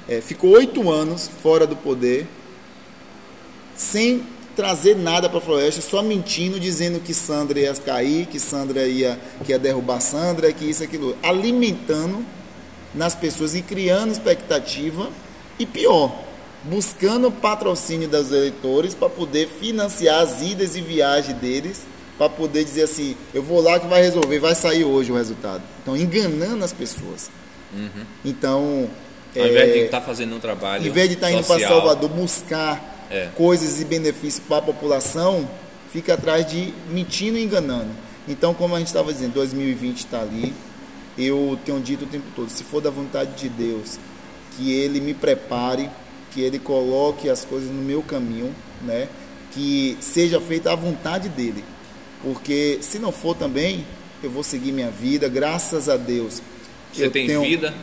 É, ficou oito anos fora do poder, sem trazer nada para a floresta, só mentindo, dizendo que Sandra ia cair, que Sandra ia, que ia derrubar Sandra, que isso, aquilo. Alimentando nas pessoas e criando expectativa. E pior, buscando patrocínio dos eleitores para poder financiar as idas e viagens deles, para poder dizer assim, eu vou lá que vai resolver, vai sair hoje o resultado. Então, enganando as pessoas. Então, Ao invés de é, estar fazendo um trabalho em vez de estar indo para Salvador buscar É. coisas e benefícios para a população, fica atrás de mentindo e enganando. Então, como a gente estava dizendo, 2020 está ali. Eu tenho dito o tempo todo, se for da vontade de Deus, que Ele me prepare, que Ele coloque as coisas no meu caminho, né? Que seja feita a vontade dele. Porque se não for também, eu vou seguir minha vida, graças a Deus. Você eu tem tenho, vida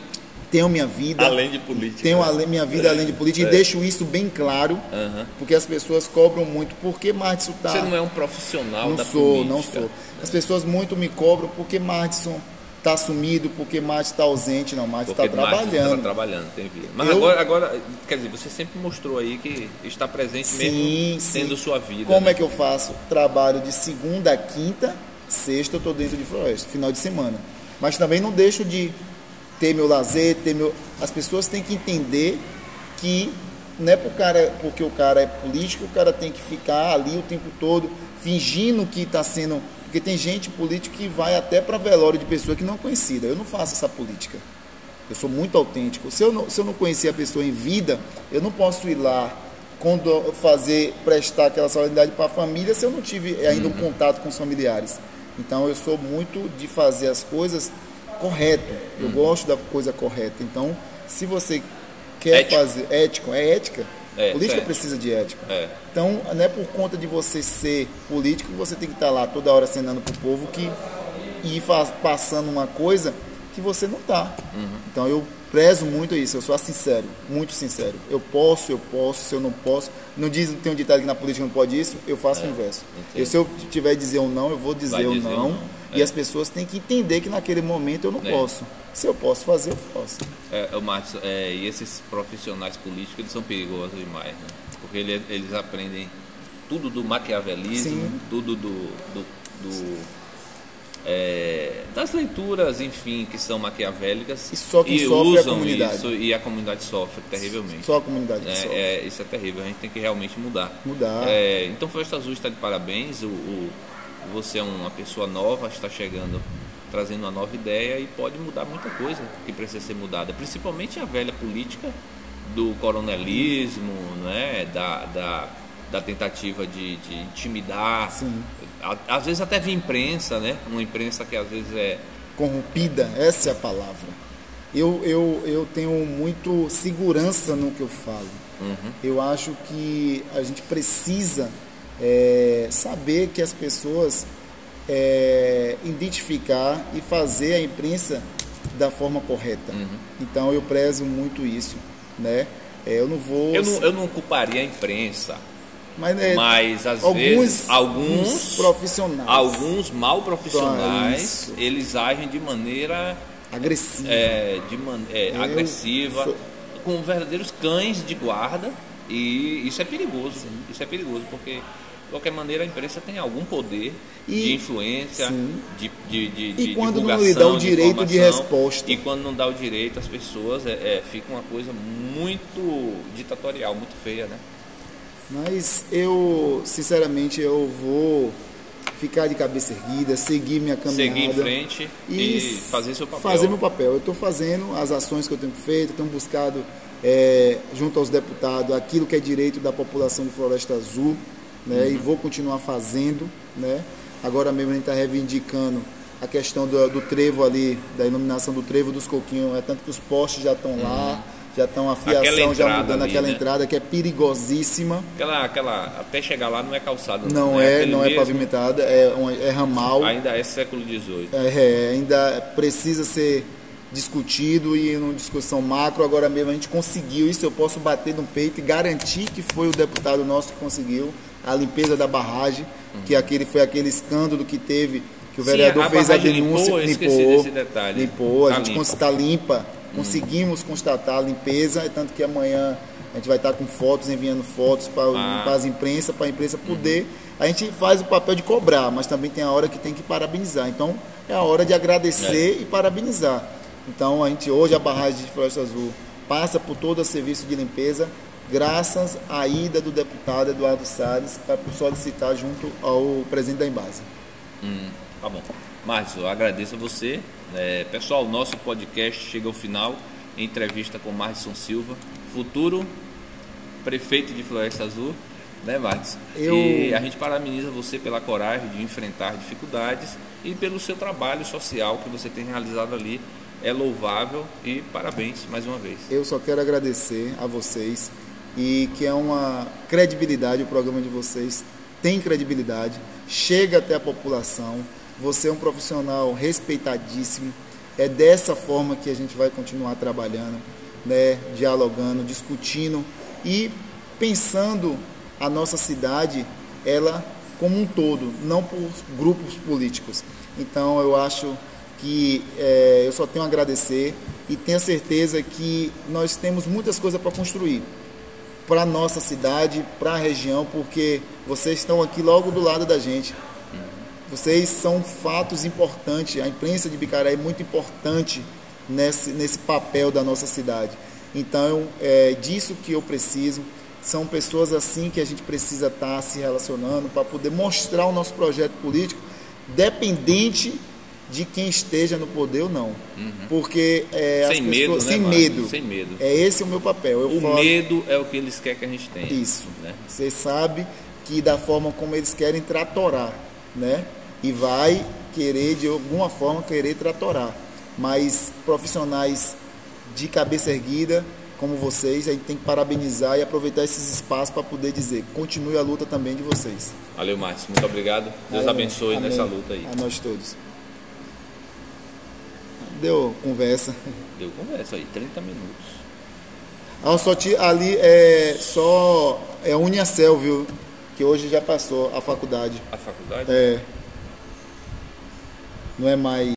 Tenho minha vida. além de política. Tenho minha vida além de política e deixo isso bem claro, Aham. porque as pessoas cobram muito. Por que Martson tá? Você não é um profissional Não da sou, política. não sou. As pessoas muito me cobram porque Martson, está sumido porque Márcio está ausente. Não, Márcio está trabalhando. Está trabalhando, tem vida. Mas eu, agora, agora, quer dizer, você sempre mostrou aí que está presente sim, mesmo tendo sua vida. Como né? é que eu faço? Trabalho de segunda a quinta, sexta eu estou dentro de floresta, final de semana. Mas também não deixo de ter meu lazer, ter meu. As pessoas têm que entender que não é por cara, porque o cara é político, o cara tem que ficar ali o tempo todo fingindo que está sendo porque tem gente política que vai até para velório de pessoa que não é conhecida. Eu não faço essa política. Eu sou muito autêntico. Se eu não, se eu não conhecer a pessoa em vida, eu não posso ir lá quando fazer prestar aquela solidariedade para a família se eu não tive ainda um uhum. contato com os familiares. Então eu sou muito de fazer as coisas correto. Eu uhum. gosto da coisa correta. Então, se você quer ético. fazer ético, é ética é, política certo. precisa de ética. É. Então, não é por conta de você ser político que você tem que estar lá toda hora acenando para o povo que e passando uma coisa que você não está. Uhum. Então, eu prezo muito isso, eu sou sincero, muito sincero. Eu posso, eu posso, se eu não posso. Não diz, tem um ditado que na política não pode isso, eu faço é, o inverso. Eu, se eu tiver dizer ou não, eu vou dizer ou não. não. E é. as pessoas têm que entender que naquele momento eu não é. posso. Se eu posso fazer, eu faço. É, Marcos, é, e esses profissionais políticos, eles são perigosos demais, né? Porque eles, eles aprendem tudo do maquiavelismo, Sim. tudo do, do, do é, das leituras, enfim, que são maquiavélicas e, só que e usam isso e a comunidade sofre terrivelmente. Só a comunidade é, sofre. É, isso é terrível, a gente tem que realmente mudar. Mudar. É, então, Floresta Azul está de parabéns. O, o, você é uma pessoa nova, está chegando trazendo uma nova ideia e pode mudar muita coisa que precisa ser mudada, principalmente a velha política do coronelismo, né, da, da, da tentativa de, de intimidar, Sim. às vezes até de imprensa, né, uma imprensa que às vezes é corrompida, essa é a palavra. Eu, eu, eu tenho muito segurança no que eu falo. Uhum. Eu acho que a gente precisa é, saber que as pessoas é, identificar e fazer a imprensa da forma correta. Uhum. Então eu prezo muito isso, né? É, eu não vou. Eu não, eu não culparia a imprensa. Mas, é, mas às alguns, vezes alguns profissionais, alguns mal profissionais, eles agem de maneira agressiva, é, de man, é, agressiva, sou... com verdadeiros cães de guarda e isso é perigoso. Sim. Isso é perigoso porque qualquer maneira, a imprensa tem algum poder e, de influência, de, de, de, de, e quando não lhe dá o direito de, resposta. E quando não dá o direito, as pessoas, é, é, fica uma coisa muito ditatorial, muito feia, né? Mas eu, sinceramente, eu vou ficar de cabeça erguida, seguir minha caminhada. Seguir em frente e, e fazer seu papel. Fazer meu papel. Eu estou fazendo as ações que eu tenho feito, tenho buscado é, junto aos deputados aquilo que é direito da população de Floresta Azul né? Uhum. E vou continuar fazendo, né? Agora mesmo a gente está reivindicando a questão do, do, trevo ali, da iluminação do trevo dos coquinhos, é tanto que os postes já estão uhum. lá, já estão a fiação já mudando ali, aquela né? entrada que é perigosíssima. Aquela, aquela, até chegar lá não é calçado. Não, não é, é não é pavimentada, é, é ramal. Ainda é século XVIII. É, é, ainda precisa ser discutido e numa discussão macro, agora mesmo a gente conseguiu isso, eu posso bater no peito e garantir que foi o deputado nosso que conseguiu a limpeza da barragem, uhum. que aquele foi aquele escândalo que teve, que o vereador Sim, a fez a denúncia, limpou, limpou, limpou a tá gente está limpa, uhum. conseguimos constatar a limpeza, tanto que amanhã a gente vai estar com fotos, enviando fotos para ah. as imprensa, para a imprensa poder. Uhum. A gente faz o papel de cobrar, mas também tem a hora que tem que parabenizar. Então é a hora de agradecer é. e parabenizar. Então a gente hoje a barragem de Floresta Azul passa por todo o serviço de limpeza graças à ida do deputado Eduardo Salles para solicitar junto ao presidente da Embase. Hum, tá bom. Márcio, eu agradeço a você. É, pessoal, nosso podcast chega ao final. Entrevista com Márcio Silva, futuro prefeito de Floresta Azul, né, Marcos? Eu... E a gente parabeniza você pela coragem de enfrentar dificuldades e pelo seu trabalho social que você tem realizado ali. É louvável e parabéns mais uma vez. Eu só quero agradecer a vocês e que é uma credibilidade, o programa de vocês tem credibilidade, chega até a população, você é um profissional respeitadíssimo, é dessa forma que a gente vai continuar trabalhando, né, dialogando, discutindo e pensando a nossa cidade, ela como um todo, não por grupos políticos. Então eu acho que é, eu só tenho a agradecer e tenho certeza que nós temos muitas coisas para construir para a nossa cidade, para a região, porque vocês estão aqui logo do lado da gente. Vocês são fatos importantes, a imprensa de Bicaré é muito importante nesse, nesse papel da nossa cidade. Então, é disso que eu preciso. São pessoas assim que a gente precisa estar tá se relacionando para poder mostrar o nosso projeto político, dependente de quem esteja no poder ou não. Uhum. Porque é, sem as pessoas, medo, né, sem medo. Sem medo. É esse o meu papel. Eu o falo, medo é o que eles querem que a gente tenha. Isso. Né? Você sabe que da forma como eles querem tratorar, né? E vai querer de alguma forma querer tratorar. Mas profissionais de cabeça erguida como vocês, a gente tem que parabenizar e aproveitar esses espaços para poder dizer, continue a luta também de vocês. Valeu, Márcio. Muito obrigado. Deus Valeu. abençoe Amém. nessa luta aí. A nós todos. Deu conversa. Deu conversa aí, 30 minutos. Ah, só ali é só é a Uniacel, viu? Que hoje já passou a faculdade. A faculdade? É. Não é mais